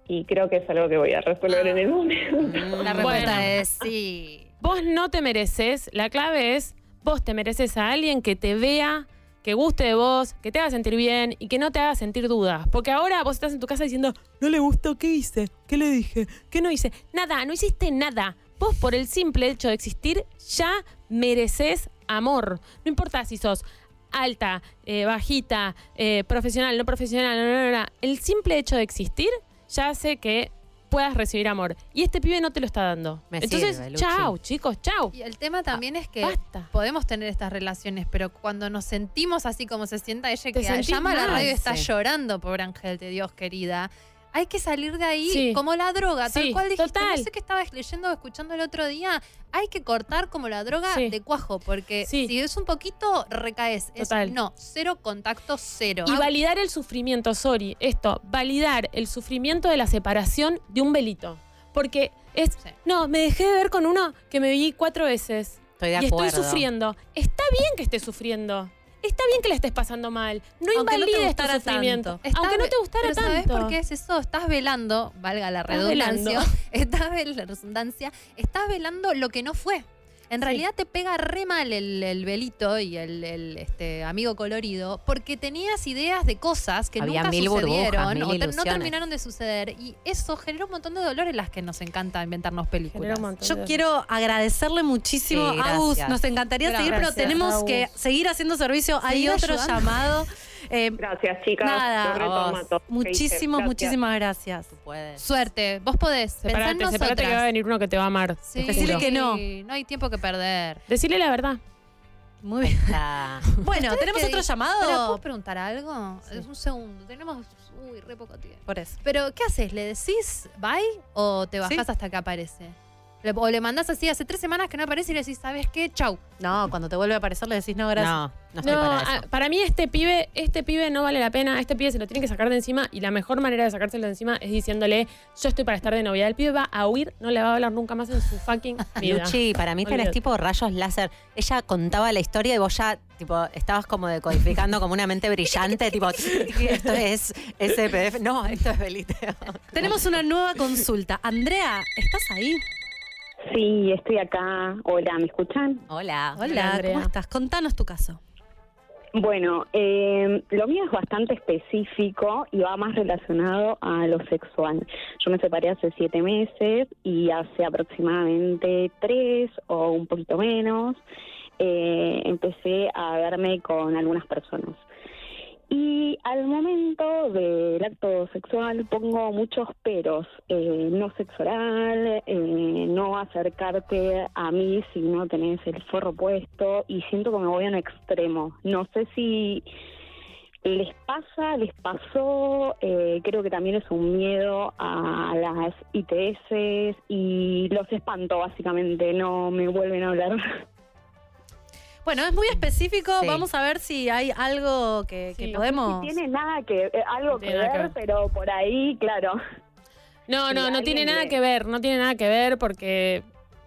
Y creo que es algo que voy a resolver en el momento. La respuesta Bueno. es sí. Vos no te mereces, la clave es, vos te mereces a alguien que te vea, que guste de vos, que te haga sentir bien y que no te haga sentir dudas. Porque ahora vos estás en tu casa diciendo, no le gustó, ¿qué hice? ¿Qué le dije? ¿Qué no hice? Nada, no hiciste nada. Vos por el simple hecho de existir ya mereces amor. No importa si sos alta, eh, bajita, eh, profesional, no profesional, no, no, no, no. El simple hecho de existir ya hace que puedas recibir amor. Y este pibe no te lo está dando. Me Entonces, sirve, chao, chicos, chao. Y el tema también es que Basta. podemos tener estas relaciones, pero cuando nos sentimos así como se sienta ella, Te que llama a la radio y está sí. llorando, pobre Ángel de Dios querida. Hay que salir de ahí Sí. como la droga, tal Sí, cual dijiste. total. No sé qué estabas leyendo o escuchando el otro día. Hay que cortar como la droga Sí. de cuajo, porque Sí. si es un poquito, recaes. Es- Total. no, cero contacto, cero. Y validar el sufrimiento, sorry, esto, validar el sufrimiento de la separación de un velito. Porque es, Sí. no, me dejé de ver con uno que me vi cuatro veces. Estoy de y acuerdo. estoy sufriendo. Está bien que estés sufriendo. Está bien que la estés pasando mal. No Aunque no te invalides tu gustara sufrimiento. tanto. Estás Aunque no ve- te gustara pero ¿sabes tanto. por qué es eso? Estás velando, valga la Estás redundancia, velando. estás vel- la redundancia, estás velando lo que no fue. En Sí. realidad te pega re mal el, el velito y el, el, este, amigo colorido porque tenías ideas de cosas que Había nunca mil burbujas, sucedieron mil o no terminaron de suceder y eso genera un montón de dolor en las que nos encanta inventarnos películas. Yo quiero agradecerle muchísimo Sí, a Agus. Nos encantaría Gracias, seguir, pero tenemos Agus. que seguir haciendo servicio. Hay otro ayudando. llamado. Eh, Gracias, chicas. Nada, vos. muchísimas, Gracias. muchísimas gracias. Tú puedes. Suerte, vos podés. Separate, separate que va a venir uno que te va a amar. Sí. Decile que no. No hay tiempo que perder. Decirle la verdad. Muy bien. Está- Bueno, ¿Ustedes ¿tenemos otro llamado? ¿Pero ¿Puedo preguntar algo? Es un segundo. Tenemos, uy, re poco tiempo. Por eso. Pero, ¿qué haces? ¿Le decís bye o te bajás Sí. hasta que aparece? O le mandás así hace tres semanas que no aparece y le decís, ¿sabes qué? Chau. No, cuando te vuelve a aparecer le decís no, gracias. No, no estoy No, para a- eso. para mí este pibe, este pibe no vale la pena, este pibe se lo tiene que sacar de encima y la mejor manera de sacárselo de encima es diciéndole, yo estoy para estar de novia. El pibe va a huir, no le va a hablar nunca más en su fucking vida. Luchi, para mí tenés Olvídate. tipo rayos láser. Ella contaba la historia y vos ya, tipo, estabas como decodificando como una mente brillante, tipo, esto es SPF. No, esto es Beliteo. Tenemos una nueva consulta. Andrea, ¿estás ahí? Sí, estoy acá. Hola, ¿me escuchan? Hola. Hola, Andrea. ¿cómo estás? Contanos tu caso. Bueno, eh, lo mío es bastante específico y va más relacionado a lo sexual. Yo me separé hace siete meses y hace aproximadamente tres o un poquito menos eh, empecé a verme con algunas personas. Y al momento del acto sexual pongo muchos peros, eh, no sexo oral, eh, no acercarte a mí si no tenés el forro puesto y siento que me voy a un extremo. No sé si les pasa, les pasó, eh, creo que también es un miedo a las ITS y los espanto básicamente, no me vuelven a hablar. Bueno, es muy específico. Sí. Vamos a ver si hay algo que, que Sí. podemos. No tiene nada que, eh, algo que ver, pero por ahí, claro. No, no, no tiene nada que ver, no tiene nada que ver porque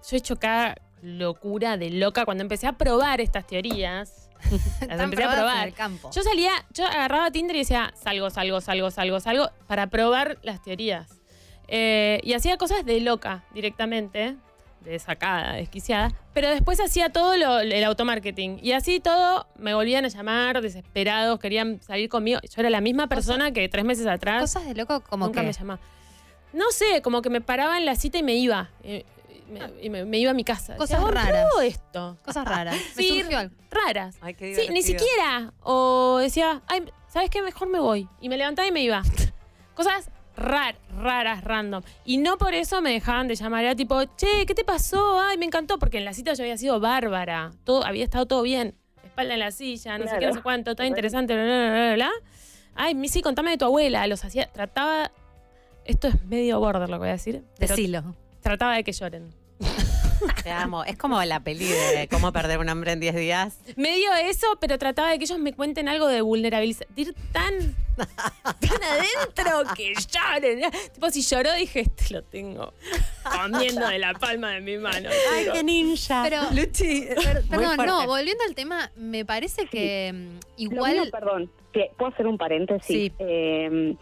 yo he hecho cada locura de loca cuando empecé a probar estas teorías. las empecé a en probar. el campo. Yo salía, yo agarraba Tinder y decía, salgo, salgo, salgo, salgo, salgo, para probar las teorías. Eh, y hacía cosas de loca directamente, sacada, desquiciada, pero después hacía todo lo- el automarketing. Y así todo me volvían a llamar desesperados, querían salir conmigo. Yo era la misma persona que tres meses atrás. Cosas de loco como Nunca que... me llamaba. No sé, como que me paraba en la cita y me iba. eh, me- y me, me iba a mi casa. Cosas Decía, "Oh, raras. pruebo esto. Cosas raras. Me Sí, raras. Ay, qué Sí, ni siquiera. O decía, ay, ¿sabes qué? Mejor me voy. Y me levantaba y me iba. Cosas raras, raras, random. Y no por eso me dejaban de llamar. Era tipo, che, ¿qué te pasó? Ay, me encantó. Porque en la cita yo había sido bárbara. Todo, había estado todo bien. Espalda en la silla, no sé qué, no sé cuánto. Todo interesante, bla, bla, bla, bla, bla. Ay, mi- sí, contame de tu abuela. Los hacía, trataba... Esto es medio border lo que voy a decir. Decilo. Trataba de que lloren. Te amo. Es como la peli de cómo perder un hombre en 10 días. Medio eso, pero trataba de que ellos me cuenten algo de vulnerabilidad. Ir tan, tan adentro que lloren. Tipo, si lloró, dije, este lo tengo comiendo de la palma de mi mano. Ay, chicos". qué ninja. Pero, Luchi, per- perdón, no, volviendo al tema, me parece que mm, igual... mío, perdón, que- ¿puedo hacer un paréntesis? Sí. Eh,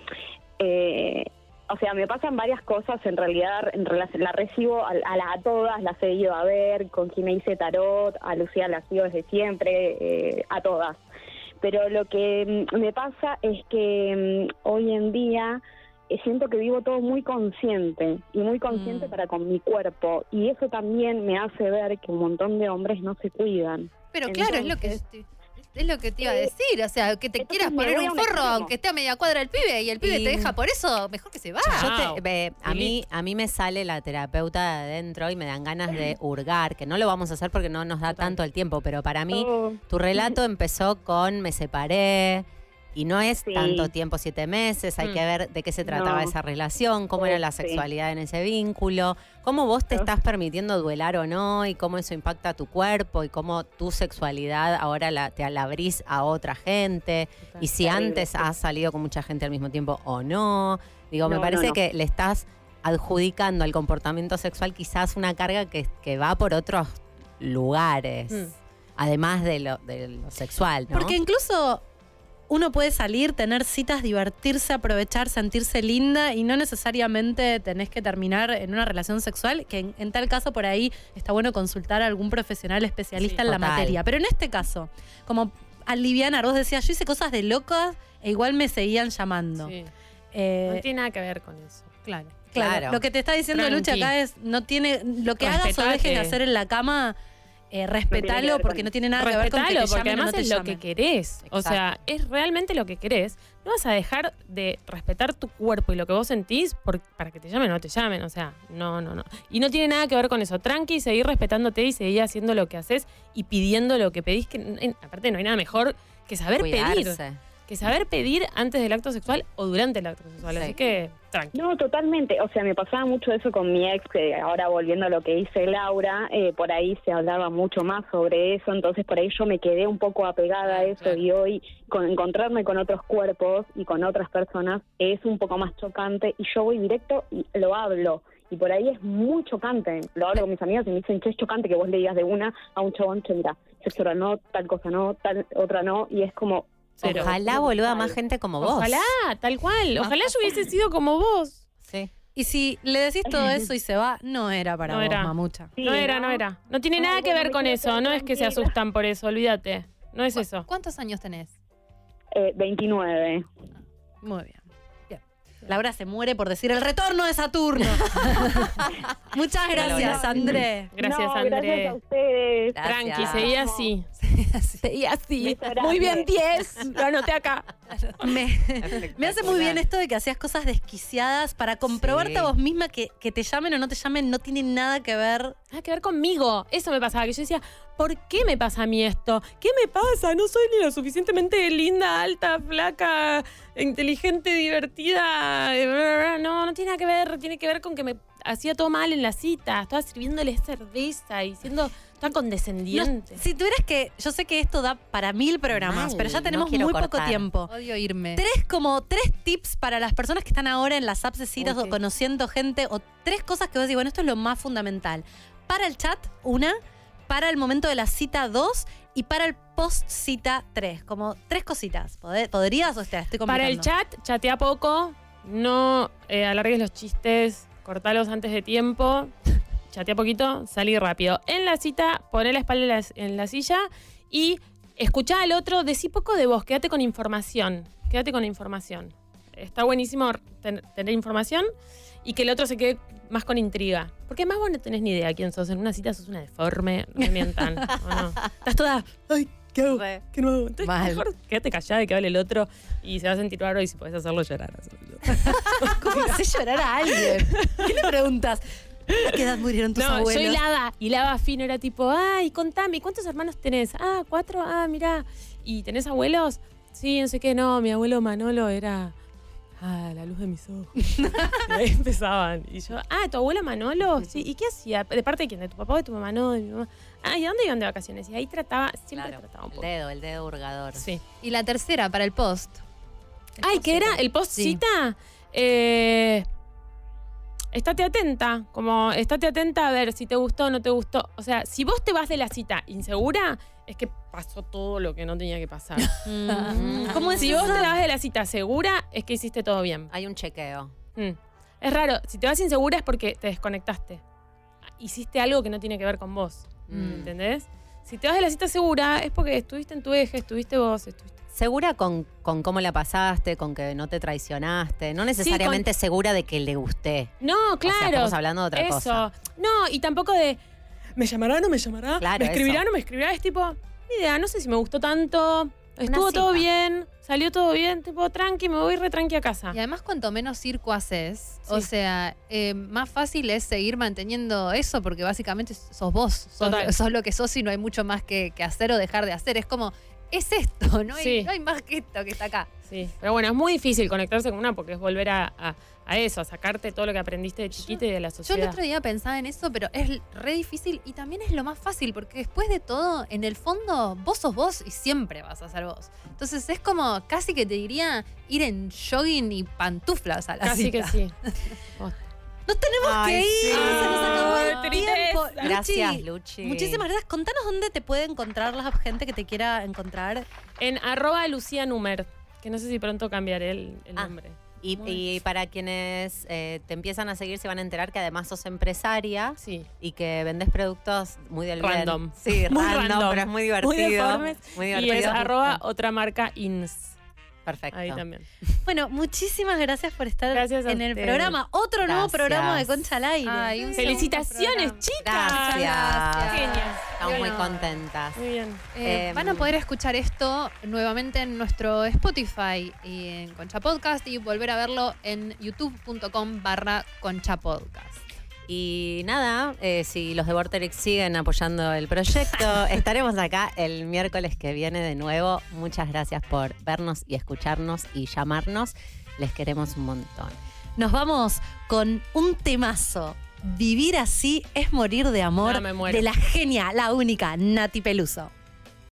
eh, o sea, me pasan varias cosas, en realidad en relación, la recibo a, a, la- a todas, las he ido a ver, con quien me hice tarot, a Lucía la sigo desde siempre, eh, a todas. Pero lo que mm, me pasa es que mm, hoy en día eh, siento que vivo todo muy consciente y muy consciente Mm. para con mi cuerpo y eso también me hace ver que un montón de hombres no se cuidan. Pero claro, es lo que es lo que te iba a decir, o sea, que te entonces quieras poner un forro aunque esté a media cuadra el pibe y el pibe Y- te deja por eso, mejor que se va. Yo te- a, mí, a mí me sale la terapeuta de adentro y me dan ganas de hurgar, que no lo vamos a hacer porque no nos da tanto el tiempo, pero para mí Oh. tu relato empezó con me separé y no es Sí. tanto tiempo, siete meses, hay Mm. que ver de qué se trataba No. esa relación, cómo era la Sí. sexualidad en ese vínculo, cómo vos te estás permitiendo duelar o no y cómo eso impacta tu cuerpo y cómo tu sexualidad ahora la, te la abrís a otra gente y si Terrible, antes has salido con mucha gente al mismo tiempo o no. Digo, me No, parece no. que le estás adjudicando al comportamiento sexual quizás una carga que, que va por otros lugares, Mm. además de lo, de lo sexual. Porque incluso uno puede salir, tener citas, divertirse, aprovechar, sentirse linda y no necesariamente tenés que terminar en una relación sexual, que en, en tal caso por ahí está bueno consultar a algún profesional especialista Sí, en la materia. Pero en este caso, como aliviana, vos decías, yo hice cosas de locas e igual me seguían llamando. Sí. Eh, No tiene nada que ver con eso. Claro. Claro. Claro. Lo que te está diciendo Tranqui. Lucha acá es, no tiene, lo que hagas o dejes de hacer en la cama eh, respetalo porque no tiene nada que ver con que te porque además no es lo que querés. O sea, es realmente lo que querés. No vas a dejar de respetar tu cuerpo y lo que vos sentís por- para que te llamen o no te llamen. O sea, no, no, no. Y no tiene nada que ver con eso. Tranqui, seguir respetándote y seguir haciendo lo que haces y pidiendo lo que pedís. Que aparte no hay nada mejor que saber pedir. Que saber pedir antes del acto sexual o durante el acto sexual. Sí. Así que, tranqui. No, totalmente. O sea, me pasaba mucho eso con mi ex, que ahora volviendo a lo que dice Laura, eh, por ahí se hablaba mucho más sobre eso, entonces por ahí yo me quedé un poco apegada a eso y hoy con encontrarme con otros cuerpos y con otras personas es un poco más chocante y yo voy directo y lo hablo. Y por ahí es muy chocante. Lo hablo con mis amigas y me dicen, che, es chocante que vos le digas de una a un chabón, che, mira, sexo no, tal cosa no, tal otra no, y es como... Cero. Ojalá boluda más gente como vos. Ojalá, tal cual. Ojalá yo hubiese sido como vos. Sí. Y si le decís todo eso y se va, no era para No vos, era. mamucha. no era, no era. No tiene nada que ver con eso. No es que se asustan por eso, olvídate. No es eso. ¿Cuántos años tenés? Eh, 29. Muy bien. Laura se muere por decir el retorno de Saturno. Muchas gracias, André. Gracias, No, André. Gracias a ustedes. Gracias. Tranqui, seguí así. Seguí así. Muy bien, 10. Lo anoté acá. Me, me hace muy bien esto de que hacías cosas desquiciadas para comprobarte Sí. a vos misma que, que te llamen o no te llamen no tiene nada que ver. Nada que ver conmigo. Eso me pasaba, que yo decía, ¿por qué me pasa a mí esto? ¿Qué me pasa? No soy ni lo suficientemente linda, alta, flaca, inteligente, divertida. eh. No, no tiene nada que ver. Tiene que ver con que me hacía todo mal en la cita. Estaba sirviéndole cerveza y siendo tan condescendiente. No, si tuvieras que, yo sé que esto da para mil programas, Mal, pero ya tenemos muy poco tiempo. Odio irme. Tres como tres tips para las personas que están ahora en las apps de citas o conociendo gente o tres cosas que vos decís, bueno, esto es lo más fundamental. Para el chat, una, para el momento de la cita, dos, y para el post cita, tres. Como tres cositas. ¿Pod- ¿Podrías o te la estoy Para el chat, chatea poco, no eh, alargues los chistes, cortalos antes de tiempo, chatea poquito, salí rápido. En la cita, poné la espalda en la, en la silla y escuchá al otro, decí poco de vos, quédate con información, quédate con información. Está buenísimo ten- tener información y que el otro se quede más con intriga. Porque además vos no tenés ni idea quién sos. En una cita sos una deforme, no me mientan. ¿o no? Estás toda, ay, ¿qué hago? ¿Qué no hago? Entonces, Mal. mejor quédate callada y que hable el otro y se va a sentir raro y si podés hacerlo llorar. hazlo. ¿Cómo haces llorar a alguien? ¿Qué le preguntas? ¿A qué edad murieron tus No, abuelos? yo hilaba, hilaba fino, era tipo, ay, contame, ¿cuántos hermanos tenés? Ah, cuatro, ah, mirá. ¿Y tenés abuelos? Sí, no sé qué, no, mi abuelo Manolo era, ah, la luz de mis ojos. y ahí empezaban. Y yo, ah, ¿tu abuelo Manolo? Sí, ¿y qué hacía? ¿De parte de quién? ¿De tu papá o de tu mamá? No, de mi mamá. Ah, ¿y a dónde iban de vacaciones? Y ahí trataba, siempre Claro, trataba un el poco. dedo, el dedo hurgador. Sí. Y la tercera, para el post. Ay, ¿qué era? ¿El post cita? Eh, estate atenta, como estate atenta a ver si te gustó o no te gustó. O sea, si vos te vas de la cita insegura, es que pasó todo lo que no tenía que pasar. Mm, ¿Cómo es si eso? vos te vas de la cita segura, es que hiciste todo bien. Hay un chequeo. Mm. Es raro, si te vas insegura es porque te desconectaste. Hiciste algo que no tiene que ver con vos. Mm. ¿Entendés? Si te vas de la cita segura es porque estuviste en tu eje, estuviste vos, estuviste. Segura con, con cómo la pasaste, con que no te traicionaste. No necesariamente segura de que le gusté. No, claro. sea, estamos hablando de otra eso. cosa. No, y tampoco de. ¿Me llamará o no me llamará? Claro, ¿Me escribirá o eso. no me escribirá? Es tipo, ni idea, no sé si me gustó tanto. Estuvo todo bien, salió todo bien, tipo, tranqui, me voy re tranqui a casa. Y además, cuanto menos circo haces, o sea, eh, más fácil es seguir manteniendo eso porque básicamente sos vos. Sos, lo que sos y no hay mucho más que, que hacer o dejar de hacer. Es como, es esto, no hay, Sí. no hay más que esto que está acá. Sí, pero bueno, es muy difícil conectarse con una porque es volver a, a- a eso, a sacarte todo lo que aprendiste de chiquita y de la Yo el sociedad. otro día pensaba en eso, pero es re difícil y también es lo más fácil porque después de todo, en el fondo, vos sos vos y siempre vas a ser vos. Entonces es como casi que te diría ir en jogging y pantuflas a la Casi cita. que sí. Nos tenemos Ay, que ir. sí. Se nos acabó el Ay, tiempo. Gracias, Luchi. Muchísimas gracias. Contanos dónde te puede encontrar la gente que te quiera encontrar. En arroba Lucía Numer, que no sé si pronto cambiaré el, el Ah. nombre. Y, y para quienes eh, te empiezan a seguir se van a enterar que además sos empresaria Sí. y que vendes productos muy del bien. Random. Sí, Muy random, random. pero es muy divertido. Muy Y divertido. es arroba otra marca ins. Perfecto. Ahí también. Bueno, muchísimas gracias por estar Gracias en el ustedes. programa. Otro nuevo programa de Concha al aire. Ay, un Felicitaciones, chicas. Gracias. Estamos muy contentas. Muy bien. Eh, Em, van a poder escuchar esto nuevamente en nuestro Spotify y en Concha Podcast y volver a verlo en youtube.com barra Concha Podcast. Y nada, eh, si los de Vorterix siguen apoyando el proyecto, estaremos acá el miércoles que viene de nuevo. Muchas gracias por vernos y escucharnos y llamarnos. Les queremos un montón. Nos vamos con un temazo. Vivir así es morir de amor No, me muero. de la genia, la única, Nati Peluso.